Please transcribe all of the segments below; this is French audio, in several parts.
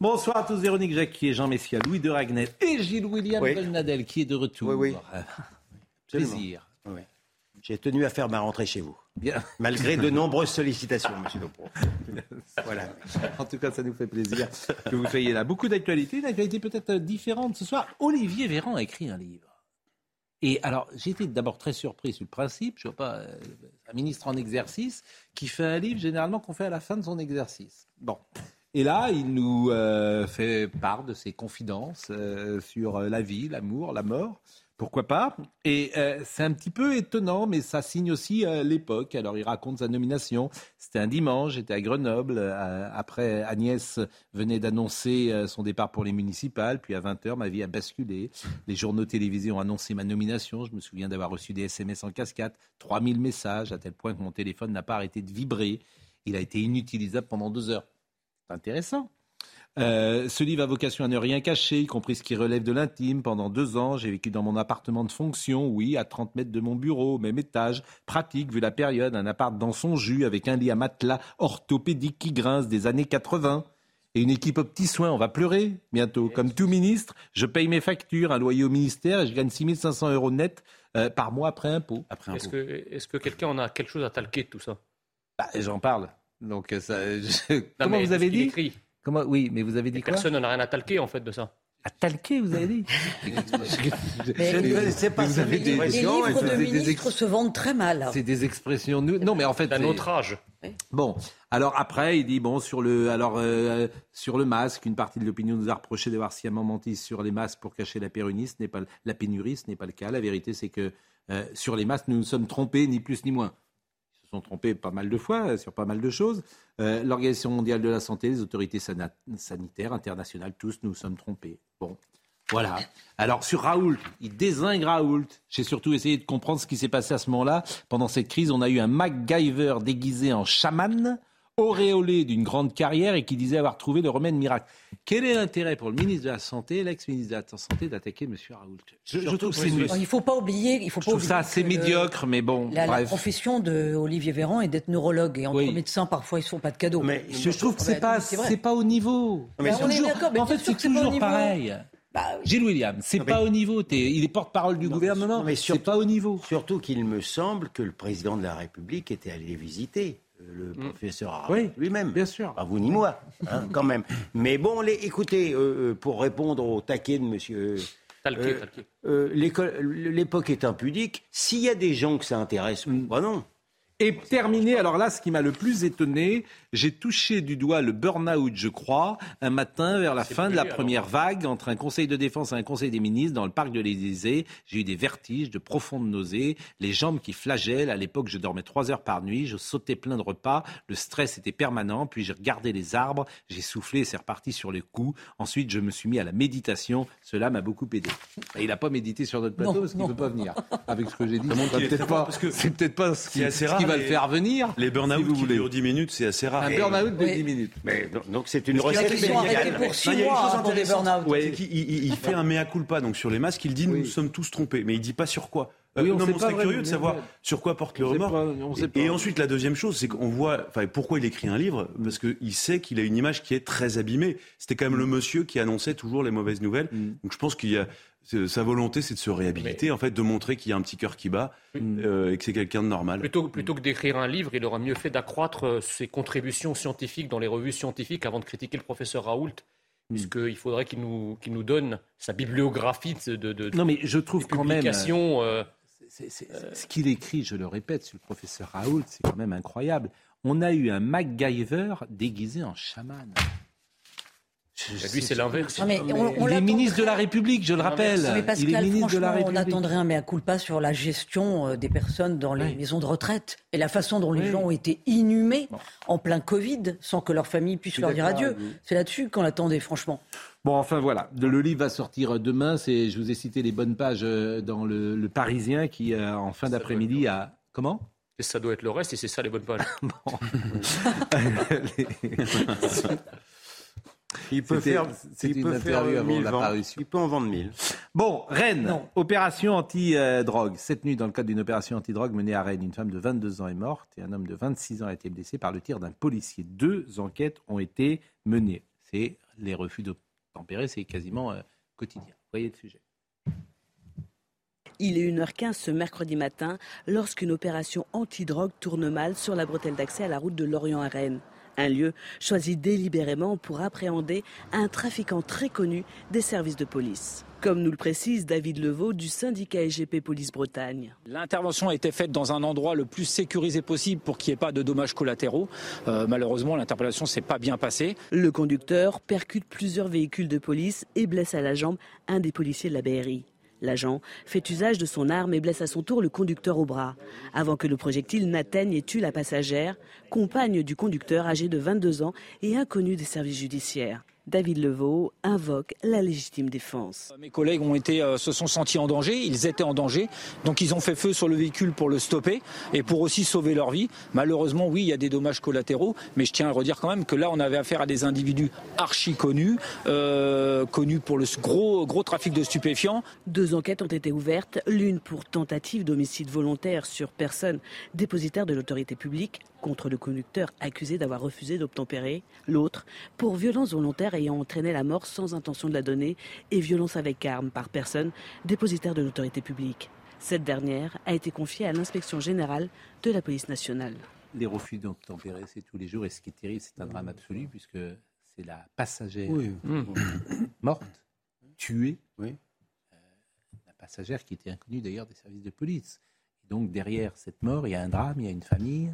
Bonsoir à tous, Véronique Jacquier, Jean Messia, Louis de Ragnel et Gilles William Oui. Nadel qui est de retour. Oui, oui. Euh. Plaisir. Oui. J'ai tenu à faire ma rentrée chez vous, Bien. malgré de nombreuses sollicitations, monsieur Dupont. Voilà. En tout cas, ça nous fait plaisir que vous soyez là. Beaucoup d'actualités, une actualité peut-être euh, différente ce soir. Olivier Véran a écrit un livre. Et alors, été d'abord très surpris sur le principe. Je ne vois pas euh, un ministre en exercice qui fait un livre généralement qu'on fait à la fin de son exercice. Bon. Et là, il nous euh, fait part de ses confidences euh, sur euh, la vie, l'amour, la mort. Pourquoi pas? Et c'est un petit peu étonnant, mais ça signe aussi l'époque. Alors, il raconte sa nomination. C'était un dimanche, j'étais à Grenoble. après, Agnès venait d'annoncer son départ pour les municipales. Puis à 20h, ma vie a basculé. Les journaux télévisés ont annoncé ma nomination. Je me souviens d'avoir reçu des SMS en cascade, 3000 messages, à tel point que mon téléphone n'a pas arrêté de vibrer. Il a été inutilisable pendant deux heures. C'est intéressant. Euh, ce livre a vocation à ne rien cacher, y compris ce qui relève de l'intime. Pendant deux ans, j'ai vécu dans mon appartement de fonction, oui, à 30 mètres de mon bureau, au même étage. Pratique, vu la période, un appart dans son jus, avec un lit à matelas orthopédique qui grince des années 80. Et une équipe aux petits soins, on va pleurer bientôt. Comme tout ministre, je paye mes factures, un loyer au ministère et je gagne 6500 euros net euh, par mois après impôt. Après Est-ce que, est que quelqu'un en a quelque chose à talquer de tout ça? Bah, J'en parle. Donc, euh, ça, je- Non, Comment vous avez dit écrit. Comment... Oui, mais vous avez dit Et quoi Personne n'en a rien à talquer en fait de ça. À talquer, vous avez dit Je ne connaissais pas Vous avez des- Les livres c'est de ministres ex- se vendent très mal. C'est des expressions. Non, mais en fait, D'un c'est- autre âge. bon. Alors après, il dit bon sur le, alors euh, sur le masque, une partie de l'opinion nous a reproché d'avoir sciemment menti sur les masques pour cacher la pénurie. Ce n'est pas le- la pénurie, ce n'est pas le cas. La vérité, c'est que euh, sur les masques, nous nous sommes trompés, ni plus ni moins. Sont trompés pas mal de fois euh, sur pas mal de choses. Euh, L'Organisation mondiale de la santé, les autorités sanitaires internationales, tous nous sommes trompés. Bon. Voilà. Alors sur Raoult, il désingue Raoult. J'ai surtout essayé de comprendre ce qui s'est passé à ce moment-là. Pendant cette crise, on a eu un MacGyver déguisé en chaman, auréolé d'une grande carrière et qui disait avoir trouvé le remède miracle. Quel est l'intérêt pour le ministre de la Santé, l'ex-ministre de la Santé, d'attaquer M. Raoult? Je, je trouve, c'est il ne faut pas oublier, il faut je pas trouve ça assez médiocre, mais bon, La, la bref. profession de Olivier Véran est d'être neurologue et entre Oui. médecins parfois ils ne se font pas de cadeaux. Mais Je trouve que c'est Ouais, pas, c'est vrai. c'est pas au niveau. mais on est Toujours- d'accord, mais en fait, c'est que c'est pas au toujours pareil. Bah, oui. Gilles William, c'est pas mais- au niveau. T'es- il est porte-parole du Non, gouvernement. mais c'est surtout- pas au niveau. Surtout qu'il me semble que le président de la République était allé visiter euh, le Mm. professeur Oui, lui-même. bien sûr. Pas vous ni moi, hein, quand même. Mais bon, les, écoutez, euh, euh, pour répondre au taquet de monsieur. Euh, euh, l'école- L'époque est impudique. S'il y a des gens que ça intéresse, Mm. bah non. Et terminé, alors là, ce qui m'a le plus étonné, j'ai touché du doigt le burn-out, je crois, un matin vers la fin de la première vague, entre un conseil de défense et un conseil des ministres dans le parc de l'Élysée. J'ai eu des vertiges, de profondes nausées, les jambes qui flagellent. À l'époque, je dormais trois heures par nuit, je sautais plein de repas, le stress était permanent, puis j'ai regardé les arbres, j'ai soufflé, c'est reparti sur le coup. Ensuite, je me suis mis à la méditation, cela m'a beaucoup aidé. Et il n'a pas médité sur notre plateau Non, parce qu'il ne peut pas venir. Avec ce que j'ai dit, c'est est peut-être pas, pas ce qui, c'est assez ce qui va le faire venir. Les burn-out si vous qui durent 10 minutes, c'est assez rare. Un burn-out de Oui. 10 minutes. Mais donc- c'est une recette médicale. pour six Non, il y a une mois pour des burn-out. Il- fait un mea culpa donc sur les masques. Il dit nous sommes tous trompés, mais il dit pas sur quoi. Euh, Oui, on non, sait mais on serait curieux de savoir sur quoi porte le On remords. pas, on sait Et- pas. Et ensuite, la deuxième chose, c'est qu'on voit, enfin, pourquoi il écrit un livre? Parce qu'il sait qu'il a une image qui est très abîmée. C'était quand même le monsieur qui annonçait toujours les mauvaises nouvelles. Mm. Donc je pense qu'il y a sa volonté, c'est de se réhabiliter, en fait, de montrer qu'il y a un petit cœur qui bat euh, et que c'est quelqu'un de normal. Plutôt, plutôt que d'écrire un livre, il aurait mieux fait d'accroître euh, ses contributions scientifiques dans les revues scientifiques avant de critiquer le professeur Raoult, Mm. puisqu'il faudrait qu'il nous, qu'il nous donne sa bibliographie de, de, de- Non, mais je trouve quand même. euh, c'est- c'est- ce qu'il écrit, je le répète, sur le professeur Raoult, c'est quand même incroyable. On a eu un MacGyver déguisé en chaman. Je- lui, c'est l'inverse. Mais on- on Il est ministre de la République, je le rappelle. Mais Il est Pascal, ministre de la franchement, on République. attendrait un mea culpa sur la gestion euh, des personnes dans les Oui. maisons de retraite et la façon dont les Oui. gens ont été inhumés Bon. en plein Covid sans que leur famille puisse leur dire adieu. C'est là-dessus qu'on l'attendait, franchement. Bon, enfin voilà, le livre va sortir demain. C'est, je vous ai cité les bonnes pages euh, dans le, le Parisien qui, euh, en fin d'après-midi, a comment? Et ça doit être le reste, et c'est ça les bonnes pages. Il peut C'était- faire, c'était il une peut faire interview avant 1000 la ventes. parution. Il peut en vendre 1000. Bon, Rennes, Non. opération anti-drogue. Cette nuit, dans le cadre d'une opération anti-drogue menée à Rennes, une femme de 22 ans est morte et un homme de 26 ans a été blessé par le tir d'un policier. Deux enquêtes ont été menées. C'est les refus d'obtempérer, c'est quasiment euh, quotidien. Vous voyez le sujet. Il est 1h15 ce mercredi matin lorsqu'une opération anti-drogue tourne mal sur la bretelle d'accès à la route de Lorient à Rennes. Un lieu choisi délibérément pour appréhender un trafiquant très connu des services de police. Comme nous le précise David Levaux du syndicat SGP Police Bretagne. L'intervention a été faite dans un endroit le plus sécurisé possible pour qu'il n'y ait pas de dommages collatéraux. Euh, malheureusement, l'interpellation s'est pas bien passée. Le conducteur percute plusieurs véhicules de police et blesse à la jambe un des policiers de la BRI. L'agent fait usage de son arme et blesse à son tour le conducteur au bras, avant que le projectile n'atteigne et tue la passagère, compagne du conducteur âgé de 22 ans et inconnu des services judiciaires. David Levaux invoque la légitime défense. Mes collègues ont été, euh, se sont sentis en danger, ils étaient en danger, donc ils ont fait feu sur le véhicule pour le stopper et pour aussi sauver leur vie. Malheureusement, oui, il y a des dommages collatéraux, mais je tiens à redire quand même que là, on avait affaire à des individus archi connus, euh, connus pour le gros, gros trafic de stupéfiants. Deux enquêtes ont été ouvertes, l'une pour tentative d'homicide volontaire sur personne dépositaire de l'autorité publique contre le conducteur accusé d'avoir refusé d'obtempérer, l'autre pour violence volontaire ayant entraîné la mort sans intention de la donner et violence avec arme par personne dépositaire de l'autorité publique. Cette dernière a été confiée à l'inspection générale de la police nationale. Les refus d'obtempérer, c'est tous les jours. Et ce qui est terrible, c'est un drame absolu, puisque c'est la passagère morte, tuée. Oui. Euh, la passagère qui était inconnue d'ailleurs des services de police. Et donc derrière cette mort, il y a un drame, il y a une famille.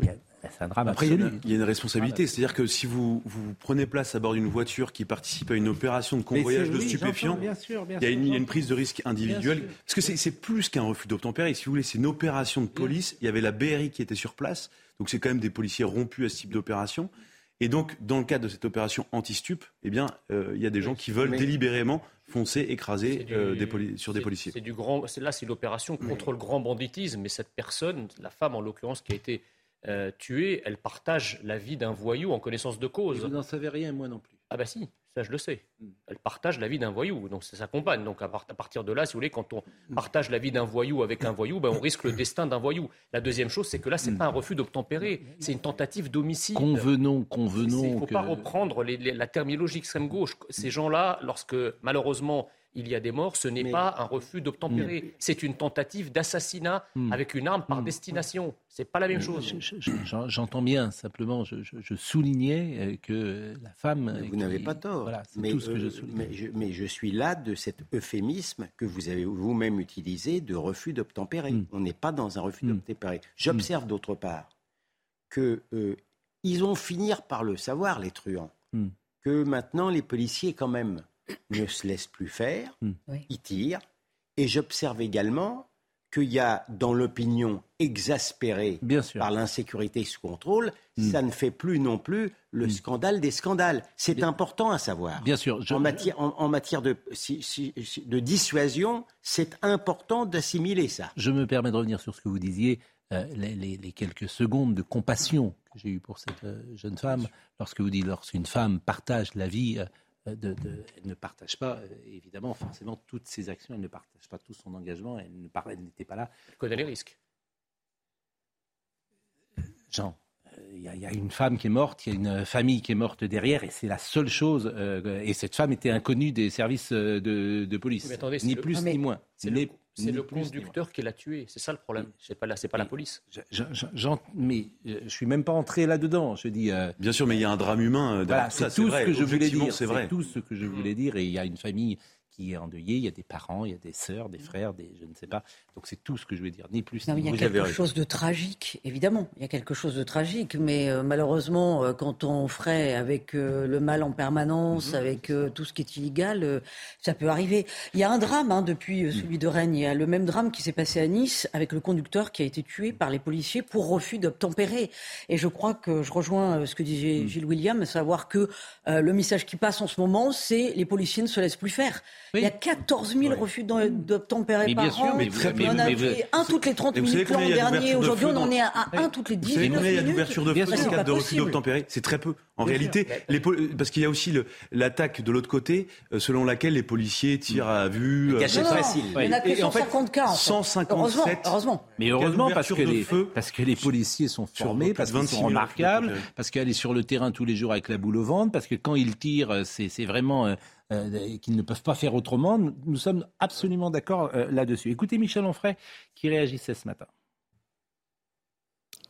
C'est un drame Après, il y, a absolu. une- il y a une responsabilité. C'est-à-dire que si vous, vous prenez place à bord d'une voiture qui participe à une opération de convoyage de oui, stupéfiants, j'entends, bien sûr, bien il y a une, il y a une j'entends. prise de risque individuelle. Parce que c'est plus qu'un refus d'obtempérer. Si vous voulez, c'est une opération de police. Il y avait la BRI qui était sur place. Donc c'est quand même des policiers rompus à ce type d'opération. Et donc, dans le cadre de cette opération anti-stup, eh bien, euh, il y a des gens qui veulent Mais- délibérément foncer, écraser du- euh, des sur des policiers. C'est du grand. c'est- Là, c'est l'opération contre le grand banditisme. Mais cette personne, la femme en l'occurrence, qui a été euh, tuée, elle partage la vie d'un voyou en connaissance de Et cause. Vous n'en savez rien, moi non plus. Ah bah si, ça je le sais. Mm. Elle partage la vie d'un voyou, donc c'est sa compagne. Donc à, part- à partir de là, si vous voulez, quand on Mm. partage la vie d'un voyou avec un voyou, ben, on risque le destin d'un voyou. La deuxième chose, c'est que là, c'est Mm. pas un refus d'obtempérer, c'est une tentative d'homicide. Convenons, Il ne convenons faut que... pas reprendre les- les- la terminologie extrême gauche. Ces gens-là, lorsque malheureusement il y a des morts, ce n'est Mais- pas un refus d'obtempérer. C'est une tentative d'assassinat Mm. avec une arme par Mm. destination. C'est pas la même chose. Je- je- je- J'entends bien, simplement, je, je- je soulignais euh, que la femme. Mais euh, Vous n'avez pas tort. Voilà, mais, tout ce que je euh, souligne. mais, je, mais je suis là de cet euphémisme que vous avez vous-même utilisé de refus d'obtempérer. Mm. On n'est pas dans un refus Mm. d'obtempérer. J'observe d'autre part que euh, ils vont finir par le savoir, les truands, Mm. que maintenant les policiers quand même ne se laissent plus faire, Mm. Oui. ils tirent. Et j'observe également qu'il y a dans l'opinion exaspérée Bien sûr. par l'insécurité sous contrôle, Mm. ça ne fait plus non plus le Mm. scandale des scandales. C'est Bien- important à savoir. Bien sûr. je- en, matière, en, en matière de, si- si- si- de dissuasion, c'est important d'assimiler ça. Je me permets de revenir sur ce que vous disiez, euh, les, les- les quelques secondes de compassion que j'ai eues pour cette euh, jeune femme. Lorsque vous dites, lorsqu'une femme partage la vie, euh, de, de- elle ne partage pas, euh, évidemment, forcément, toutes ses actions, elle ne partage pas tout son engagement, elle ne par- elle n'était pas là. Elle connaît les risques. Jean, euh, il y, a- il y a une femme qui est morte, il y a une famille qui est morte derrière, et c'est la seule chose. euh, et cette femme était inconnue des services euh, de, de police. Mais attendez, c'est ni le- plus Ah, mais ni moins. C'est le, c'est le conducteur qui l'a tué. C'est ça le problème. C'est pas la, c'est pas la police. Je- je- mais euh, je suis même pas entré là-dedans. Je dis. euh, Bien sûr, mais il y a un drame humain. euh, Voilà, c'est ça, tout ce vrai. que je voulais dire. C'est tout ce que je voulais dire. Et il y a une famille qui est endeuillée, il y a des parents, il y a des sœurs, des frères, des je ne sais pas. Donc c'est tout ce que je voulais dire, ni plus Non, ni il y a quelque chose de tragique, évidemment. Il y a quelque chose de tragique, mais euh, malheureusement, euh, quand on ferait avec euh, le mal en permanence, avec euh, tout ce qui est illégal, euh, ça peut arriver. Il y a un drame hein, depuis euh, celui de Rennes. Il y a le même drame qui s'est passé à Nice avec le conducteur qui a été tué par les policiers pour refus d'obtempérer. Et je crois que je rejoins ce que disait Gilles William, à savoir que euh, le message qui passe en ce moment, c'est les policiers ne se laissent plus faire. Il y a 14 000 refus d'obtempérer par bien sûr, an. mais vous- mais on a mais vous- un toutes les 30 Et vous savez minutes l'an dernier. Aujourd'hui, on en est à un toutes les Vous 19 savez minutes. combien il y a d'ouverture de feu c'est cadre pas de refus d'obtempérer C'est très peu. En Bien réalité, les pol- parce qu'il y a aussi l'attaque de l'autre côté, euh, selon laquelle les policiers tirent à vue. euh, Non, non, facile. Il y en a que Et en fait, 150 cas. en fait. 157 Heureusement, heureusement. Mais heureusement parce que, les, parce que les policiers sont formés, parce qu'ils 26 sont 000 remarquables, parce qu'elle est sur le terrain tous les jours avec la boule au ventre, parce que quand ils tirent, c'est c'est vraiment euh, qu'ils ne peuvent pas faire autrement. Nous, nous sommes absolument d'accord euh, là-dessus. Écoutez Michel Onfray qui réagissait ce matin.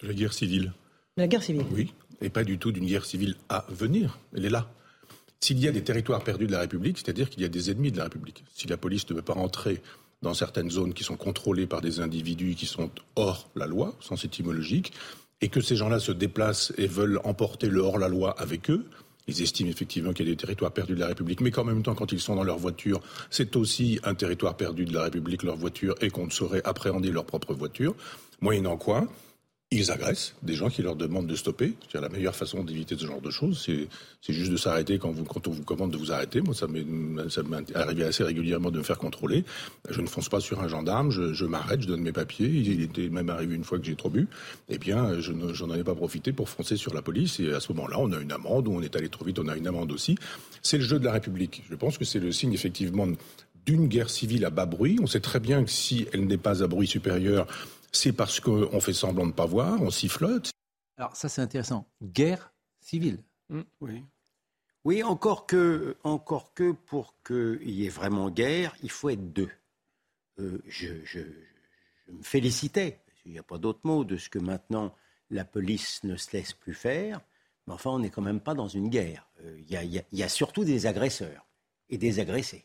La guerre civile, La guerre civile. oui, et pas du tout d'une guerre civile à venir. Elle est là. S'il y a des territoires perdus de la République, c'est-à-dire qu'il y a des ennemis de la République. Si la police ne veut pas rentrer dans certaines zones qui sont contrôlées par des individus qui sont hors la loi, sens étymologique, et que ces gens-là se déplacent et veulent emporter le hors-la-loi avec eux, ils estiment effectivement qu'il y a des territoires perdus de la République, mais qu'en même temps, quand ils sont dans leur voiture, c'est aussi un territoire perdu de la République, leur voiture, et qu'on ne saurait appréhender leur propre voiture, moyennant quoi, ils agressent des gens qui leur demandent de stopper. La meilleure façon d'éviter ce genre de choses, c'est, juste de s'arrêter quand, on vous commande de vous arrêter. Moi, ça m'est, arrivé assez régulièrement de me faire contrôler. Je ne fonce pas sur un gendarme, je, m'arrête, je donne mes papiers. Il était même arrivé une fois que j'ai trop bu. Eh bien, je ne, j'en ai pas profité pour foncer sur la police. Et à ce moment-là, on a une amende, ou on est allé trop vite, on a une amende aussi. C'est le jeu de la République. Je pense que c'est le signe, effectivement, d'une guerre civile à bas bruit. On sait très bien que si elle n'est pas à bruit supérieur, c'est parce qu'on fait semblant de ne pas voir, on sifflote. Alors ça c'est intéressant. Guerre civile. Oui. Oui, encore que, encore que pour qu'il y ait vraiment guerre, il faut être deux. Euh, je, je- je me félicitais, parce qu'il n'y a pas d'autre mot, de ce que maintenant la police ne se laisse plus faire. Mais enfin, on n'est quand même pas dans une guerre. Euh, Il y, il y il y a surtout des agresseurs et des agressés.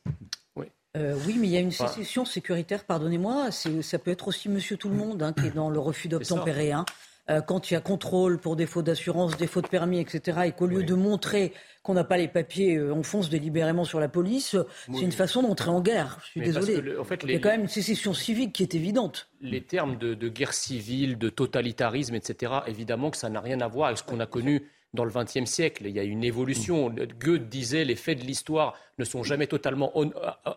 Euh, oui, mais il y a une Enfin- sécession sécuritaire, pardonnez-moi. Ça peut être aussi Monsieur Tout le Monde hein, qui est dans le refus d'obtempérer. hein. Euh, quand il y a contrôle pour défaut d'assurance, défaut de permis, etc., et qu'au lieu de montrer qu'on n'a pas les papiers, euh, on fonce délibérément sur la police, c'est une façon d'entrer en guerre. Je suis Mais désolé. que le- en fait, Il y a quand même une sécession civique qui est évidente. les termes de, de guerre civile, de totalitarisme, etc., évidemment que ça n'a rien à voir avec ce qu'on a connu dans le XXe siècle. Il y a une évolution. Goethe disait les faits de l'histoire ne sont jamais totalement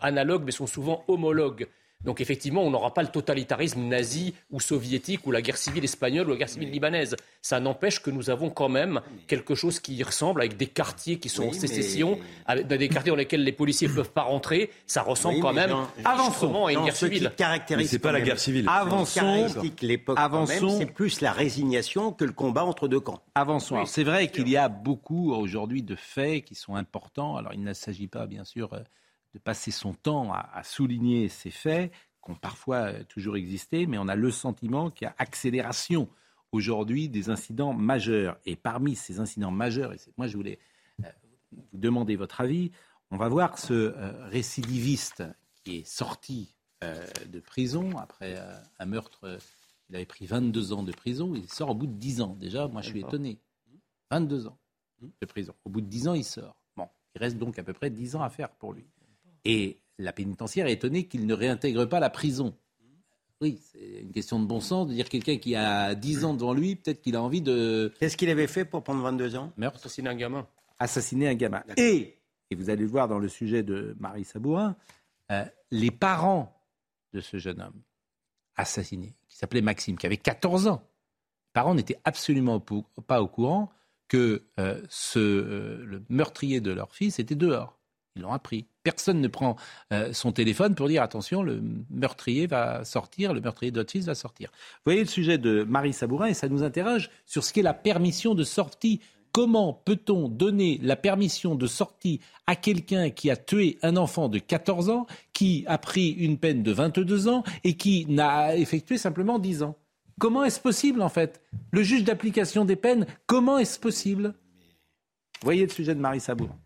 analogues, mais sont souvent homologues. Donc effectivement, on n'aura pas le totalitarisme nazi ou soviétique ou la guerre civile espagnole ou la guerre civile libanaise. Ça n'empêche que nous avons quand même quelque chose qui y ressemble avec des quartiers qui sont Oui, en mais- sécession, avec des quartiers dans lesquels les policiers ne peuvent pas rentrer. Ça ressemble Oui, quand même avançons à une Non, guerre ce civile. Mais c'est pas la guerre civile. Avançons. l'époque Avançons. c'est plus la résignation que le combat entre deux camps. Avançons. Alors, C'est vrai qu'il y a beaucoup aujourd'hui de faits qui sont importants. Alors il ne s'agit pas, bien sûr, euh, de passer son temps à, à souligner ces faits qui ont parfois euh, toujours existé, mais on a le sentiment qu'il y a accélération aujourd'hui des incidents majeurs. Et parmi ces incidents majeurs, et moi je voulais euh, vous demander votre avis, on va voir ce euh, récidiviste qui est sorti euh, de prison après un meurtre. il avait pris 22 ans de prison, il sort au bout de 10 ans. Déjà, moi je suis étonné. 22 ans de prison. Au bout de 10 ans, il sort. Bon, il reste donc à peu près 10 ans à faire pour lui. Et la pénitentiaire est étonnée qu'il ne réintègre pas la prison. Oui, c'est une question de bon sens de dire quelqu'un qui a 10 ans devant lui, peut-être qu'il a envie de Qu'est-ce qu'il avait fait pour prendre 22 ans? Meurtre, Assassiner un gamin. assassiner un gamin. Et, et vous allez le voir dans le sujet de Marie Sabourin, euh, les parents de ce jeune homme assassiné, qui s'appelait Maxime, qui avait 14 ans, les parents n'étaient absolument pas au courant que euh, ce, euh, le meurtrier de leur fils était dehors. Ils l'ont appris. Personne ne prend euh, son téléphone pour dire attention, le meurtrier va sortir, le meurtrier fils va sortir. Vous voyez le sujet de Marie Sabourin et ça nous interroge sur ce qu'est la permission de sortie. Comment peut-on donner la permission de sortie à quelqu'un qui a tué un enfant de 14 ans, qui a pris une peine de 22 ans et qui n'a effectué simplement 10 ans? Comment est-ce possible en fait? Le juge d'application des peines, comment est-ce possible? Voyez le sujet de Marie Sabourin.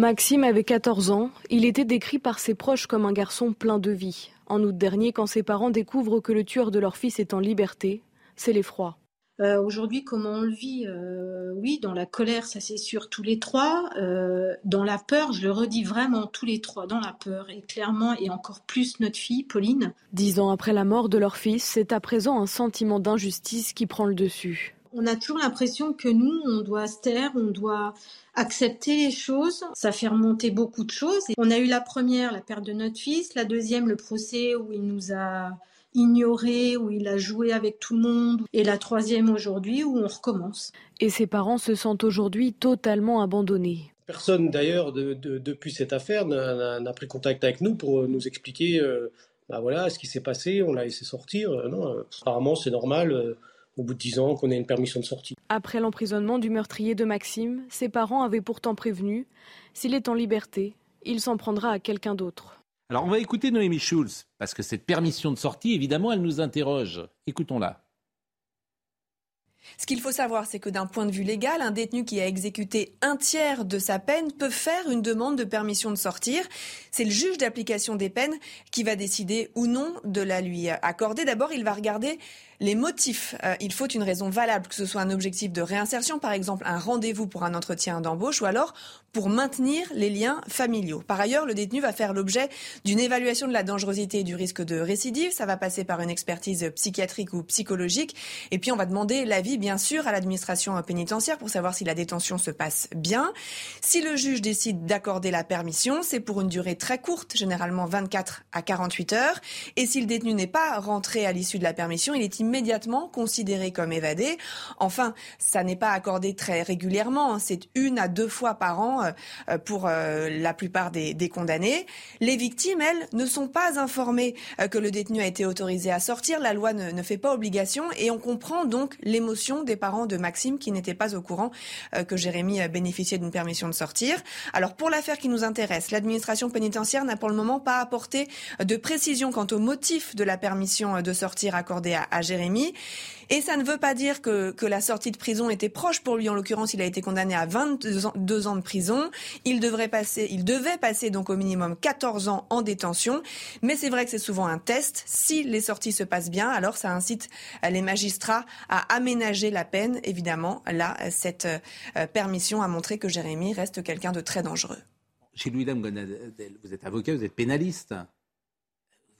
Maxime avait 14 ans. Il était décrit par ses proches comme un garçon plein de vie. En août dernier, quand ses parents découvrent que le tueur de leur fils est en liberté, c'est l'effroi. Euh, Aujourd'hui, comment on le vit? Euh, Oui, dans la colère, ça c'est sûr, tous les trois. Euh, dans la peur, je le redis vraiment, tous les trois, dans la peur. Et clairement, et encore plus notre fille, Pauline. Dix ans après la mort de leur fils, c'est à présent un sentiment d'injustice qui prend le dessus. On a toujours l'impression que nous, on doit se taire, on doit accepter les choses. Ça fait remonter beaucoup de choses. on a eu la première, la perte de notre fils, la deuxième, le procès où il nous a ignoré, où il a joué avec tout le monde, et la troisième aujourd'hui où on recommence. Et ses parents se sentent aujourd'hui totalement abandonnés. Personne d'ailleurs depuis cette affaire n'a pris contact avec nous pour nous expliquer euh, bah voilà ce qui s'est passé, on l'a laissé sortir. Euh, non, euh, apparemment c'est normal au bout de dix ans qu'on ait une permission de sortie. Après l'emprisonnement du meurtrier de Maxime, ses parents avaient pourtant prévenu s'il est en liberté, il s'en prendra à quelqu'un d'autre. Alors on va écouter Noémie Schulz, parce que cette permission de sortie, évidemment, elle nous interroge. Écoutons-la. Ce qu'il faut savoir, c'est que d'un point de vue légal, un détenu qui a exécuté un tiers de sa peine peut faire une demande de permission de sortir. C'est le juge d'application des peines qui va décider ou non de la lui accorder. D'abord, il va regarder les motifs. Euh, il faut une raison valable, que ce soit un objectif de réinsertion, par exemple un rendez-vous pour un entretien d'embauche, ou alors pour maintenir les liens familiaux. Par ailleurs, le détenu va faire l'objet d'une évaluation de la dangerosité et du risque de récidive. Ça va passer par une expertise psychiatrique ou psychologique. Et puis, on va demander l'avis, bien sûr, à l'administration pénitentiaire pour savoir si la détention se passe bien. Si le juge décide d'accorder la permission, c'est pour une durée très courte, généralement 24 à 48 heures. Et si le détenu n'est pas rentré à l'issue de la permission, il est immédiatement considéré comme évadé. Enfin, ça n'est pas accordé très régulièrement. Hein. C'est une à deux fois par an euh, pour euh, la plupart des, condamnés. Les victimes, elles, ne sont pas informées euh, que le détenu a été autorisé à sortir. La loi ne, ne fait pas obligation et on comprend donc l'émotion des parents de Maxime qui n'étaient pas au courant que Jérémy bénéficiait d'une permission de sortir. Alors pour l'affaire qui nous intéresse, l'administration pénitentiaire n'a pour le moment pas apporté de précision quant au motif de la permission de sortir accordée à, à Jérémy. Et ça ne veut pas dire que, la sortie de prison était proche pour lui. En l'occurrence, il a été condamné à 22 ans, de prison. Il devrait passer, il devait passer donc au minimum 14 ans en détention. Mais c'est vrai que c'est souvent un test. Si les sorties se passent bien, alors ça incite les magistrats à aménager la peine. Évidemment, là, cette euh, permission a montré que Jérémy reste quelqu'un de très dangereux. Chez Louis-Dame Gonadel, vous êtes avocat, vous êtes pénaliste.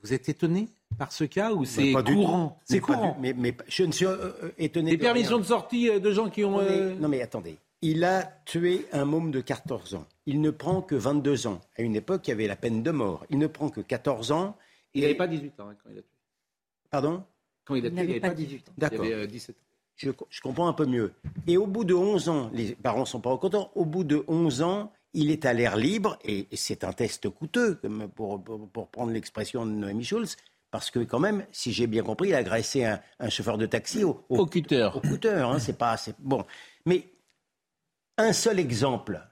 Vous êtes étonné? Par ce cas ou c'est courant C'est courant. mais, mais, je ne suis euh, euh, étonné. Des permissions de sortie euh, de gens qui ont. Non mais attendez. Il a tué un môme de 14 ans. Il ne prend que 22 ans. À une époque, il y avait la peine de mort. Il ne prend que 14 ans. Il n'avait pas 18 ans hein, quand il a tué. Pardon? Quand il a tué, il n'avait pas 18 ans. D'accord. Il avait 17 ans. Je, je, comprends un peu mieux. Et au bout de 11 ans, les parents ne sont pas contents, au bout de 11 ans, il est à l'air libre, et c'est un test coûteux, pour, pour, prendre l'expression de Noémie Schulz, parce que quand même, si j'ai bien compris, il a agressé un, chauffeur de taxi au, au, cutter. Au cutter, hein, c'est pas assez. Bon, mais un seul exemple.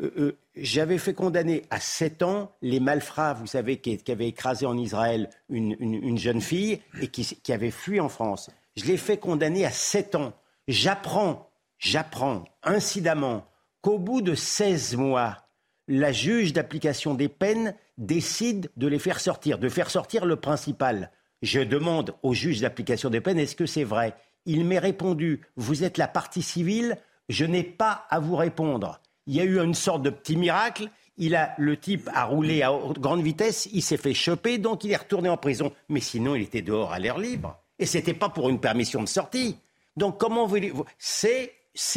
Euh, euh, j'avais fait condamner à 7 ans les malfrats, vous savez, qui, avaient écrasé en Israël une, jeune fille et qui, qui avait fui en France. Je l'ai fait condamner à 7 ans. J'apprends, j'apprends incidemment qu'au bout de 16 mois, la juge d'application des peines décide de les faire sortir, de faire sortir le principal. Je demande au juge d'application des peines, est-ce que c'est vrai? Il m'est répondu, vous êtes la partie civile, je n'ai pas à vous répondre. Il y a eu une sorte de petit miracle. Il a, le type a roulé à grande vitesse, il s'est fait choper, donc il est retourné en prison. Mais sinon, il était dehors à l'air libre. Et ce n'était pas pour une permission de sortie. Donc comment voulez-vous? C'est,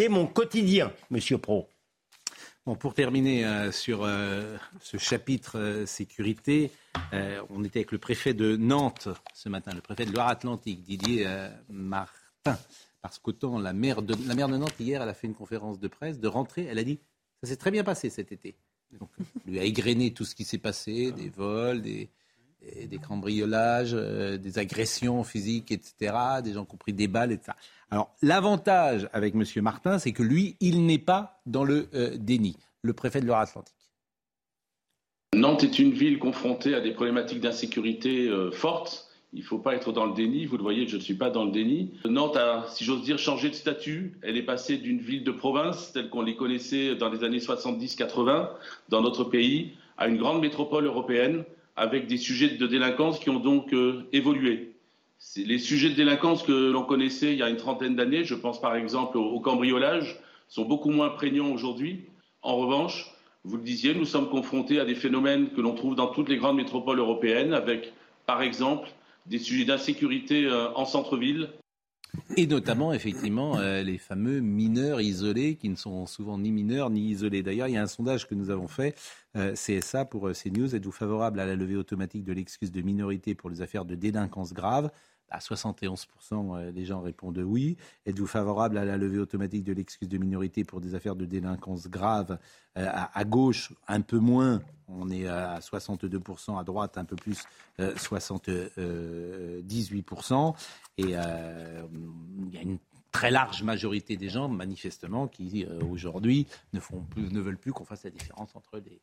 mon quotidien, Monsieur Pro pour terminer euh, sur euh, ce chapitre euh, sécurité, on était avec le préfet de Nantes ce matin, le préfet de Loire-Atlantique, Didier Martin. Parce qu'autant la maire, de, la maire de Nantes, hier, elle a fait une conférence de presse de rentrée, elle a dit ça s'est très bien passé cet été. Donc, lui a égrené tout ce qui s'est passé, des vols, des, des cambriolages, des agressions physiques, etc., des gens qui ont pris des balles, etc. Alors, l'avantage avec M. Martin, c'est que lui, il n'est pas dans le euh, déni, le préfet de Loire-Atlantique. Nantes est une ville confrontée à des problématiques d'insécurité euh, fortes. Il ne faut pas être dans le déni. Vous le voyez, je ne suis pas dans le déni. Nantes a, si j'ose dire, changé de statut. Elle est passée d'une ville de province, telle qu'on les connaissait dans les années 70-80 dans notre pays, à une grande métropole européenne avec des sujets de délinquance qui ont donc euh, évolué les sujets de délinquance que l'on connaissait il y a une trentaine d'années, je pense par exemple au, cambriolage, sont beaucoup moins prégnants aujourd'hui. En revanche, vous le disiez, nous sommes confrontés à des phénomènes que l'on trouve dans toutes les grandes métropoles européennes, avec par exemple des sujets d'insécurité euh, en centre-ville. Et notamment, effectivement, euh, les fameux mineurs isolés qui ne sont souvent ni mineurs ni isolés. D'ailleurs, il y a un sondage que nous avons fait, euh, CSA pour euh, CNews. Êtes-vous favorable à la levée automatique de l'excuse de minorité pour les affaires de délinquance grave? À 71%, les gens répondent oui. Êtes-vous favorable à la levée automatique de l'excuse de minorité pour des affaires de délinquance grave à, gauche, un peu moins, on est à 62%, à droite un peu plus, 78%. Et euh, il y a une très large majorité des gens, manifestement, qui euh, aujourd'hui ne, ne veulent plus qu'on fasse la différence entre les,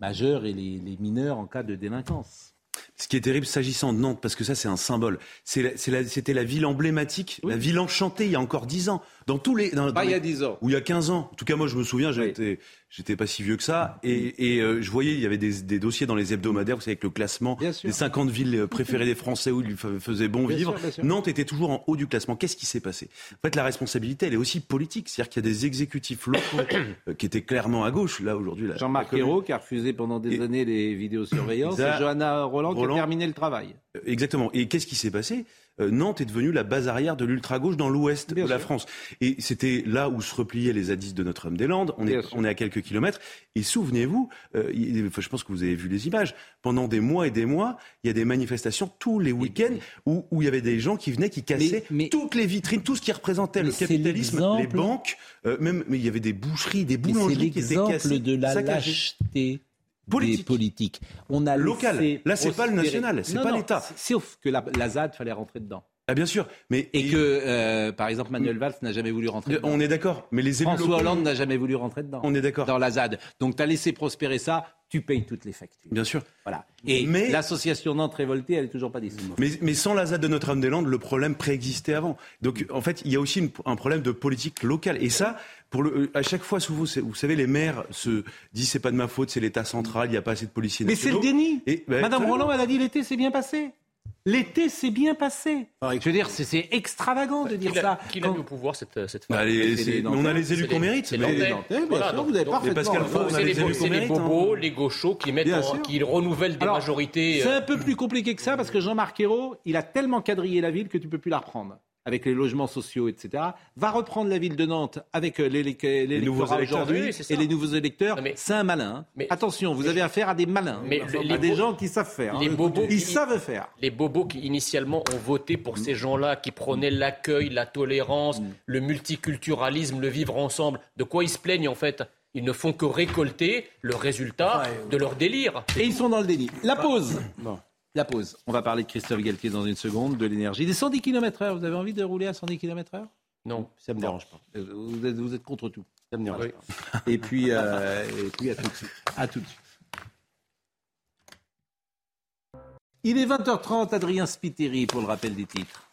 majeurs et les mineurs en cas de délinquance. Ce qui est terrible s'agissant de Nantes, parce que ça c'est un symbole, c'était la, ville emblématique, la ville enchantée il y a encore dix ans. Dans tous les, dans, il y a 10 ans. Ou il y a 15 ans. En tout cas, moi, je me souviens, j'étais, j'étais pas si vieux que ça. Et, et euh, je voyais, il y avait des, des, dossiers dans les hebdomadaires, vous savez, avec le classement des 50 villes euh, préférées des Français où il faisait bon vivre. Nantes était toujours en haut du classement. Qu'est-ce qui s'est passé? En fait, la responsabilité, elle est aussi politique. C'est-à-dire qu'il y a des exécutifs locaux euh, qui étaient clairement à gauche. Là, aujourd'hui. Jean-Marc Ayrault, qui a refusé pendant des années les vidéosurveillances, et Johanna Roland, Roland, qui a terminé le travail. Exactement. Et qu'est-ce qui s'est passé? Nantes est devenue la base arrière de l'ultra-gauche dans l'ouest de la France. Et c'était là où se repliaient les zadistes de Notre-Dame-des-Landes. On est, on est à quelques kilomètres. Et souvenez-vous, euh, je pense que vous avez vu les images, pendant des mois et des mois, il y a des manifestations tous les week-ends où, où il y avait des gens qui venaient, qui cassaient toutes les vitrines, tout ce qui représentait le capitalisme, les banques, euh, même mais il y avait des boucheries, des boulangeries qui étaient cassées. C'est l'exemple de la lâcheté politique. politiques. On a local. Là, c'est pas le national, c'est pas l'État. Sauf que la, la ZAD fallait rentrer dedans. Ah bien sûr, mais et, que euh, par exemple Manuel Valls n'a jamais voulu rentrer. Dedans. On est d'accord, mais les élus François Hollande n'a jamais voulu rentrer dedans. On est d'accord. Dans la ZAD, donc tu as laissé prospérer ça, tu payes toutes les factures. Bien sûr. Voilà. Et mais... l'association Nantes révoltée, elle est toujours pas dissoute. Mais, mais sans la ZAD de Notre-Dame-des-Landes, le problème préexistait avant. Donc en fait, il y a aussi un problème de politique locale. Et ça, pour le, à chaque fois, vous, vous savez, les maires se disent c'est pas de ma faute, c'est l'État central, il n'y a pas assez de policiers. Mais c'est le déni. Et, ben, Madame Roland, elle a dit l'été s'est bien passé. L'été s'est bien passé. je veux dire, c'est extravagant de dire ça. Qui l'a mis au pouvoir cette, cette bah, On a les élus qu'on mérite. C'est les voilà, vous avez parfaitement on a les élus qu'on mérite. les bobos, hein. les gauchos qui, mettent qui renouvellent des majorités. C'est euh, un peu plus compliqué que ça parce que Jean-Marc Ayrault, il a tellement quadrillé la ville que tu ne peux plus la reprendre avec les logements sociaux, etc., va reprendre la ville de Nantes avec euh, l'électorat aujourd'hui et les nouveaux électeurs. C'est un malin. Hein. Mais, Attention, vous avez affaire à des malins, mais à des gens qui savent faire. Les hein. bobos ils savent faire. Les bobos qui initialement ont voté pour ces gens-là, qui prônaient l'accueil, la tolérance, mm. le multiculturalisme, le vivre ensemble, de quoi ils se plaignent en fait? Ils ne font que récolter le résultat de leur délire. Et ils sont dans le déni. La pause. Bon. La pause. On va parler de Christophe Galtier dans une seconde, de l'énergie. Des 110 km/h, vous avez envie de rouler à 110 km/h Non. Ça me dérange pas. Euh, vous êtes, contre tout. Ça me dérange pas. Et puis, euh, et puis à tout de suite. À tout de suite. Il est 20h30, Adrien Spiteri pour le rappel des titres.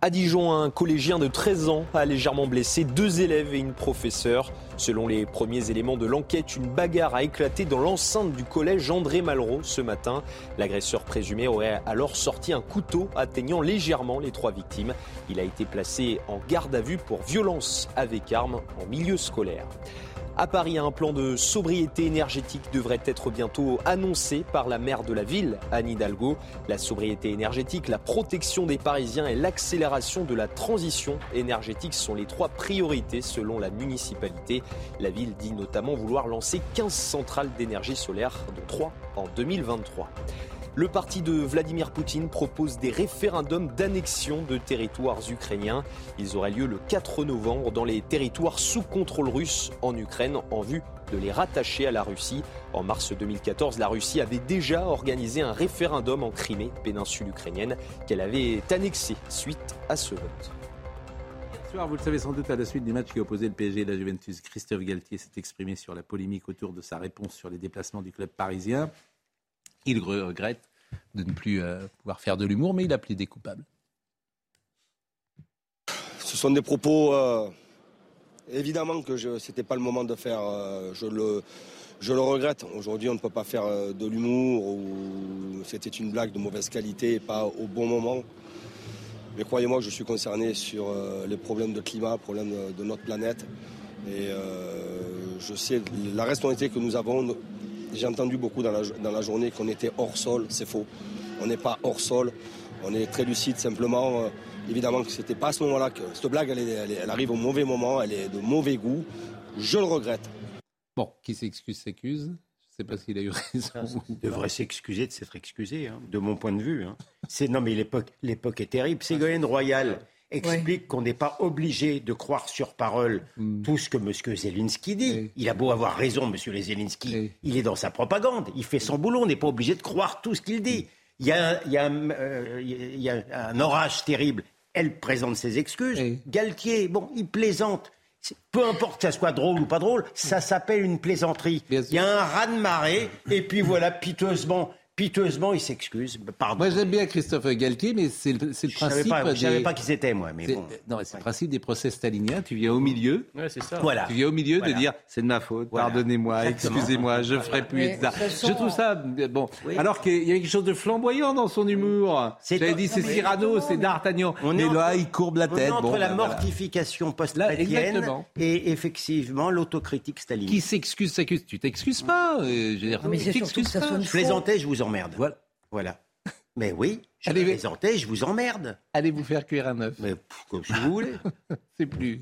À Dijon, un collégien de 13 ans a légèrement blessé deux élèves et une professeure. Selon les premiers éléments de l'enquête, une bagarre a éclaté dans l'enceinte du collège André Malraux ce matin. L'agresseur présumé aurait alors sorti un couteau atteignant légèrement les trois victimes. Il a été placé en garde à vue pour violence avec arme en milieu scolaire. À Paris, un plan de sobriété énergétique devrait être bientôt annoncé par la maire de la ville, Anne Hidalgo. La sobriété énergétique, la protection des Parisiens et l'accélération de la transition énergétique sont les trois priorités selon la municipalité. La ville dit notamment vouloir lancer 15 centrales d'énergie solaire, dont 3 en 2023. Le parti de Vladimir Poutine propose des référendums d'annexion de territoires ukrainiens. Ils auraient lieu le 4 novembre dans les territoires sous contrôle russe en Ukraine en vue de les rattacher à la Russie. En mars 2014, la Russie avait déjà organisé un référendum en Crimée, péninsule ukrainienne, qu'elle avait annexé suite à ce vote. Soir, vous le savez sans doute, à la suite du match qui opposait le PSG et la Juventus, Christophe Galtier s'est exprimé sur la polémique autour de sa réponse sur les déplacements du club parisien. Il regrette de ne plus euh, pouvoir faire de l'humour, mais il a plaidé coupable. Ce sont des propos, euh, évidemment que ce n'était pas le moment de faire, euh, je, le, je le regrette. Aujourd'hui, on ne peut pas faire de l'humour, ou c'était une blague de mauvaise qualité et pas au bon moment. Mais croyez-moi, je suis concerné sur les problèmes de climat, problèmes de, de notre planète. Et je sais la responsabilité que nous avons j'ai entendu beaucoup dans la, journée qu'on était hors sol, c'est faux. On n'est pas hors sol. On est très lucide simplement. Euh, évidemment que c'était pas à ce moment-là que cette blague, elle, est- elle est- elle arrive au mauvais moment, elle est de mauvais goût. Je le regrette. Bon, qui s'excuse s'accuse. Je ne sais pas s'il a eu raison. Il devrait s'excuser de s'être excusé, hein, de mon point de vue. hein. C'est non, mais l'époque, l'époque est terrible. Ségolène Royal explique qu'on n'est pas obligé de croire sur parole tout ce que M. Zelensky dit. Il a beau avoir raison, M. Zelensky. Il est dans sa propagande. Il fait son boulot. On n'est pas obligé de croire tout ce qu'il dit. Il y a, il y a, euh, il y a un orage terrible. Elle présente ses excuses. Galtier, bon, il plaisante. Peu importe que ça soit drôle ou pas drôle, ça s'appelle une plaisanterie. Il y a un raz-de-marée, et puis voilà, piteusement, piteusement, il s'excuse. Pardon. Moi, j'aime bien Christophe Galtier, mais c'est le, Je principe. pas- je des- savais pas qui c'était, moi, mais c'est- bon. Non, c'est le principe des procès staliniens. Tu viens au milieu. Ouais, c'est ça. Voilà. Tu viens au milieu Voilà. de dire c'est de ma faute, Voilà. pardonnez-moi, Exactement. excusez-moi, je ferai plus, Mais etc. façon- Je trouve ça euh, bon. Oui. Alors qu'il y a quelque chose de flamboyant dans son humour. C'est- J'avais dit non, c'est mais- Cyrano, c'est D'Artagnan. On est Mais entre- là, il courbe la On est tête. entre Bon, la voilà. mortification post-chrétienne et effectivement l'autocritique staliniste. Qui s'excuse, s'accuse. Tu t'excuses pas. Je plaisantais, je vous emmerde. Voilà. Voilà. Mais oui, je Allez, plaisantais, je vous emmerde. Allez vous faire cuire un œuf. Mais pff, comme si vous voulez. c'est plus.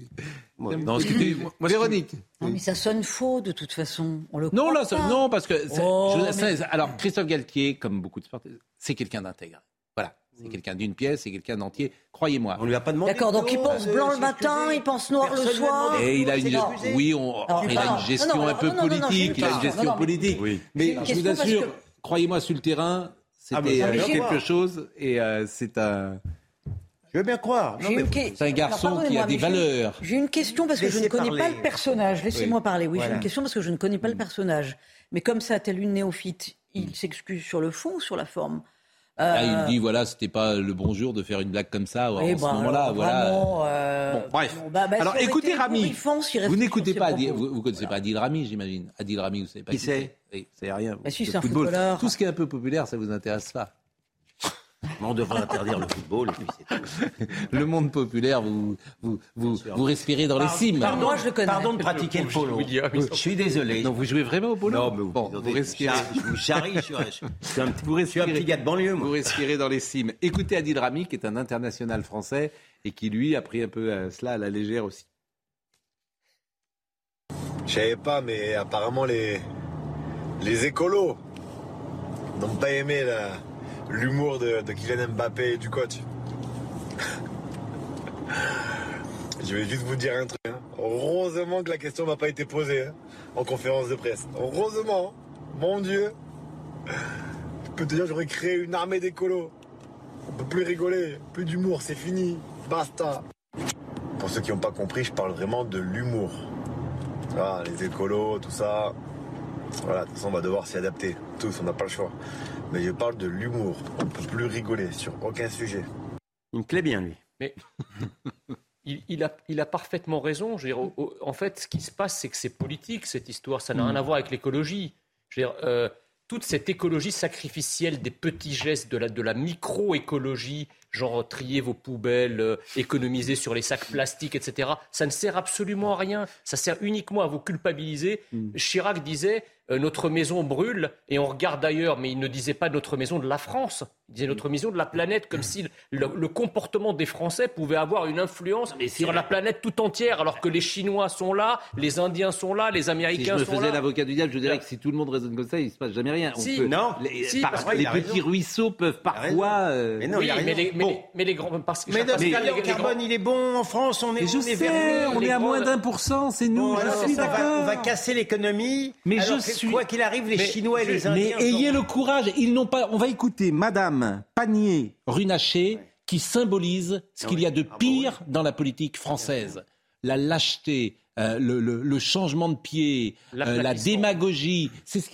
Moi, Non, ce que tu- Véronique. Non, mais ça sonne faux de toute façon. On le Non, là, ça- non, parce que Oh, je- mais- ça- alors Christophe Galtier, comme beaucoup de sportifs, c'est quelqu'un d'intègre. Voilà, c'est quelqu'un d'une pièce, c'est quelqu'un d'entier. Croyez-moi. On lui a pas demandé. D'accord, donc il pense blanc le matin, il pense noir le Personne a soir. Et il a une, oui, on, Alors, il a une gestion un peu politique, il a une gestion politique. Mais je vous assure, croyez-moi, sur le terrain, Ah, c'était euh, quelque chose et euh, c'est un, Je veux bien croire. Que- c'est un garçon Alors, qui a des valeurs. J'ai une question parce que je ne connais parler. pas le personnage. Laissez-moi Oui. parler. Oui, j'ai une question parce que je ne connais pas le personnage. Mais comme ça, tel une néophyte, il s'excuse sur le fond ou sur la forme? Là, Euh, il dit voilà, c'était pas le bon jour de faire une blague comme ça oui, en ce bah, moment-là. alors, Voilà. euh, Bon, bref. bon, bah, bah, Alors, écoutez Rami. Vous n'écoutez pas Adil, vous, vous connaissez pas Adil Rami, j'imagine. Adil Rami, vous savez pas Qui qui, c'est Oui, c'est rien. Bah si, c'est football. Tout ce qui est un peu populaire, ça vous intéresse pas. On devrait interdire le football et puis c'est tout. Le monde populaire, vous, vous, vous, vous respirez dans les cimes. Pardon, Moi, je le connais. Pardon de pratiquer le polo. Je suis désolé. Non, vous jouez vraiment au polo Non, mais vous, bon, vous respirez. Je vous charrie, je suis je suis un petit, Vous je suis un respirez. petit gars de banlieue, moi. Vous respirez dans les cimes. Écoutez Adil Rami, qui est un international français et qui, lui, a pris un peu euh, cela à la légère aussi. Je savais pas, mais apparemment les, les écolos n'ont pas aimé la- l'humour de, Kylian Mbappé et du coach. Je vais juste vous dire un truc. hein. Heureusement que la question m'a pas été posée hein, en conférence de presse. Heureusement, mon Dieu. Je peux te dire, j'aurais créé une armée d'écolos. On peut plus rigoler, plus d'humour, c'est fini. Basta. Pour ceux qui n'ont pas compris, je parle vraiment de l'humour. Ah, les écolos, tout ça. Voilà, de toute façon, on va devoir s'y adapter. Tous, on n'a pas le choix. Mais je parle de l'humour. On ne peut plus rigoler sur aucun sujet. Il me plaît bien, lui. Mais il, il a, il a parfaitement raison. Je veux dire, au- en fait, ce qui se passe, c'est que c'est politique, cette histoire. Ça n'a rien à voir avec l'écologie. Je veux dire, euh, toute cette écologie sacrificielle des petits gestes, de la, de la micro-écologie, genre trier vos poubelles, euh, économiser sur les sacs plastiques, etc., ça ne sert absolument à rien. Ça sert uniquement à vous culpabiliser. Chirac disait euh, notre maison brûle et on regarde ailleurs, mais il ne disait pas notre maison de la France. Il disait notre maison de la planète, comme si le, le comportement des Français pouvait avoir une influence sur la planète tout entière, alors que les Chinois sont là, les Indiens sont là, les Si je Américains me sont faisais là. l'avocat du diable, je dirais que si tout le monde raisonne comme ça, il ne se passe jamais rien. On Si. peut- Non. les, Si, par- parce qu'il les a petits raison. ruisseaux peuvent parfois. euh, Mais non, oui, il a mais les, mais, Bon. les, mais les grands. Parce que Mais notre les carbone, grands- il est bon en France. On est, Mais je on est sais, vers- on les est à moins d'un pour cent, c'est nous, Bon, je suis on, va, d'accord. on va casser l'économie. Mais alors je que, suis- Quoi qu'il arrive, les Mais Chinois et les Mais Indiens. ayez sont- le courage, ils n'ont pas. On va écouter Madame Panier-Runacher qui symbolise ce qu'il y a de Ah, bah pire dans la politique française. La lâcheté, euh, le, le- le changement de pied, euh, la démagogie, c'est ce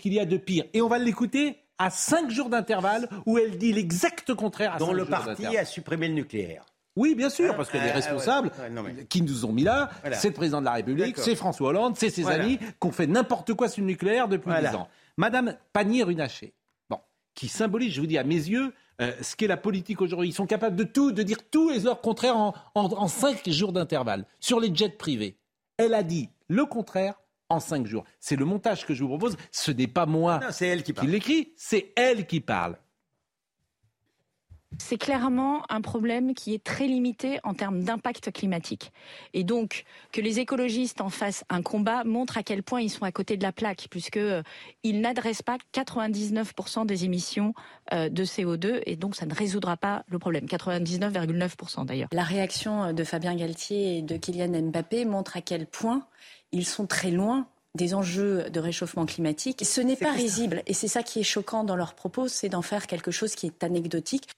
qu'il y a de pire. Et on va l'écouter à cinq jours d'intervalle où elle dit l'exact contraire à dont le parti a supprimé le nucléaire. Oui, bien sûr, Hein parce que Ah, les ah, responsables ouais. Ouais, non, mais- qui nous ont mis là, Voilà. c'est le président de la République, c'est François Hollande, c'est ses Voilà. amis, qui ont fait n'importe quoi sur le nucléaire depuis Voilà. dix ans. Madame Pannier-Runacher, qui symbolise, je vous dis, à mes yeux, euh, ce qu'est la politique aujourd'hui. Ils sont capables de tout, de dire tout et leur contraire en, en, en cinq jours d'intervalle. Sur les jets privés, elle a dit le contraire en cinq jours. C'est le montage que je vous propose. Ce n'est pas moi Non, c'est elle qui qui l'écrit, c'est elle qui parle. C'est clairement un problème qui est très limité en termes d'impact climatique. Et donc, que les écologistes en fassent un combat montre à quel point ils sont à côté de la plaque, puisqu'ils euh, n'adressent pas 99% des émissions euh, de CO2, et donc ça ne résoudra pas le problème. 99,9% d'ailleurs. La réaction de Fabien Galtier et de Kylian Mbappé montre à quel point ils sont très loin des enjeux de réchauffement climatique. Ce n'est pas risible. Et c'est ça qui est choquant dans leurs propos, c'est d'en faire quelque chose qui est anecdotique.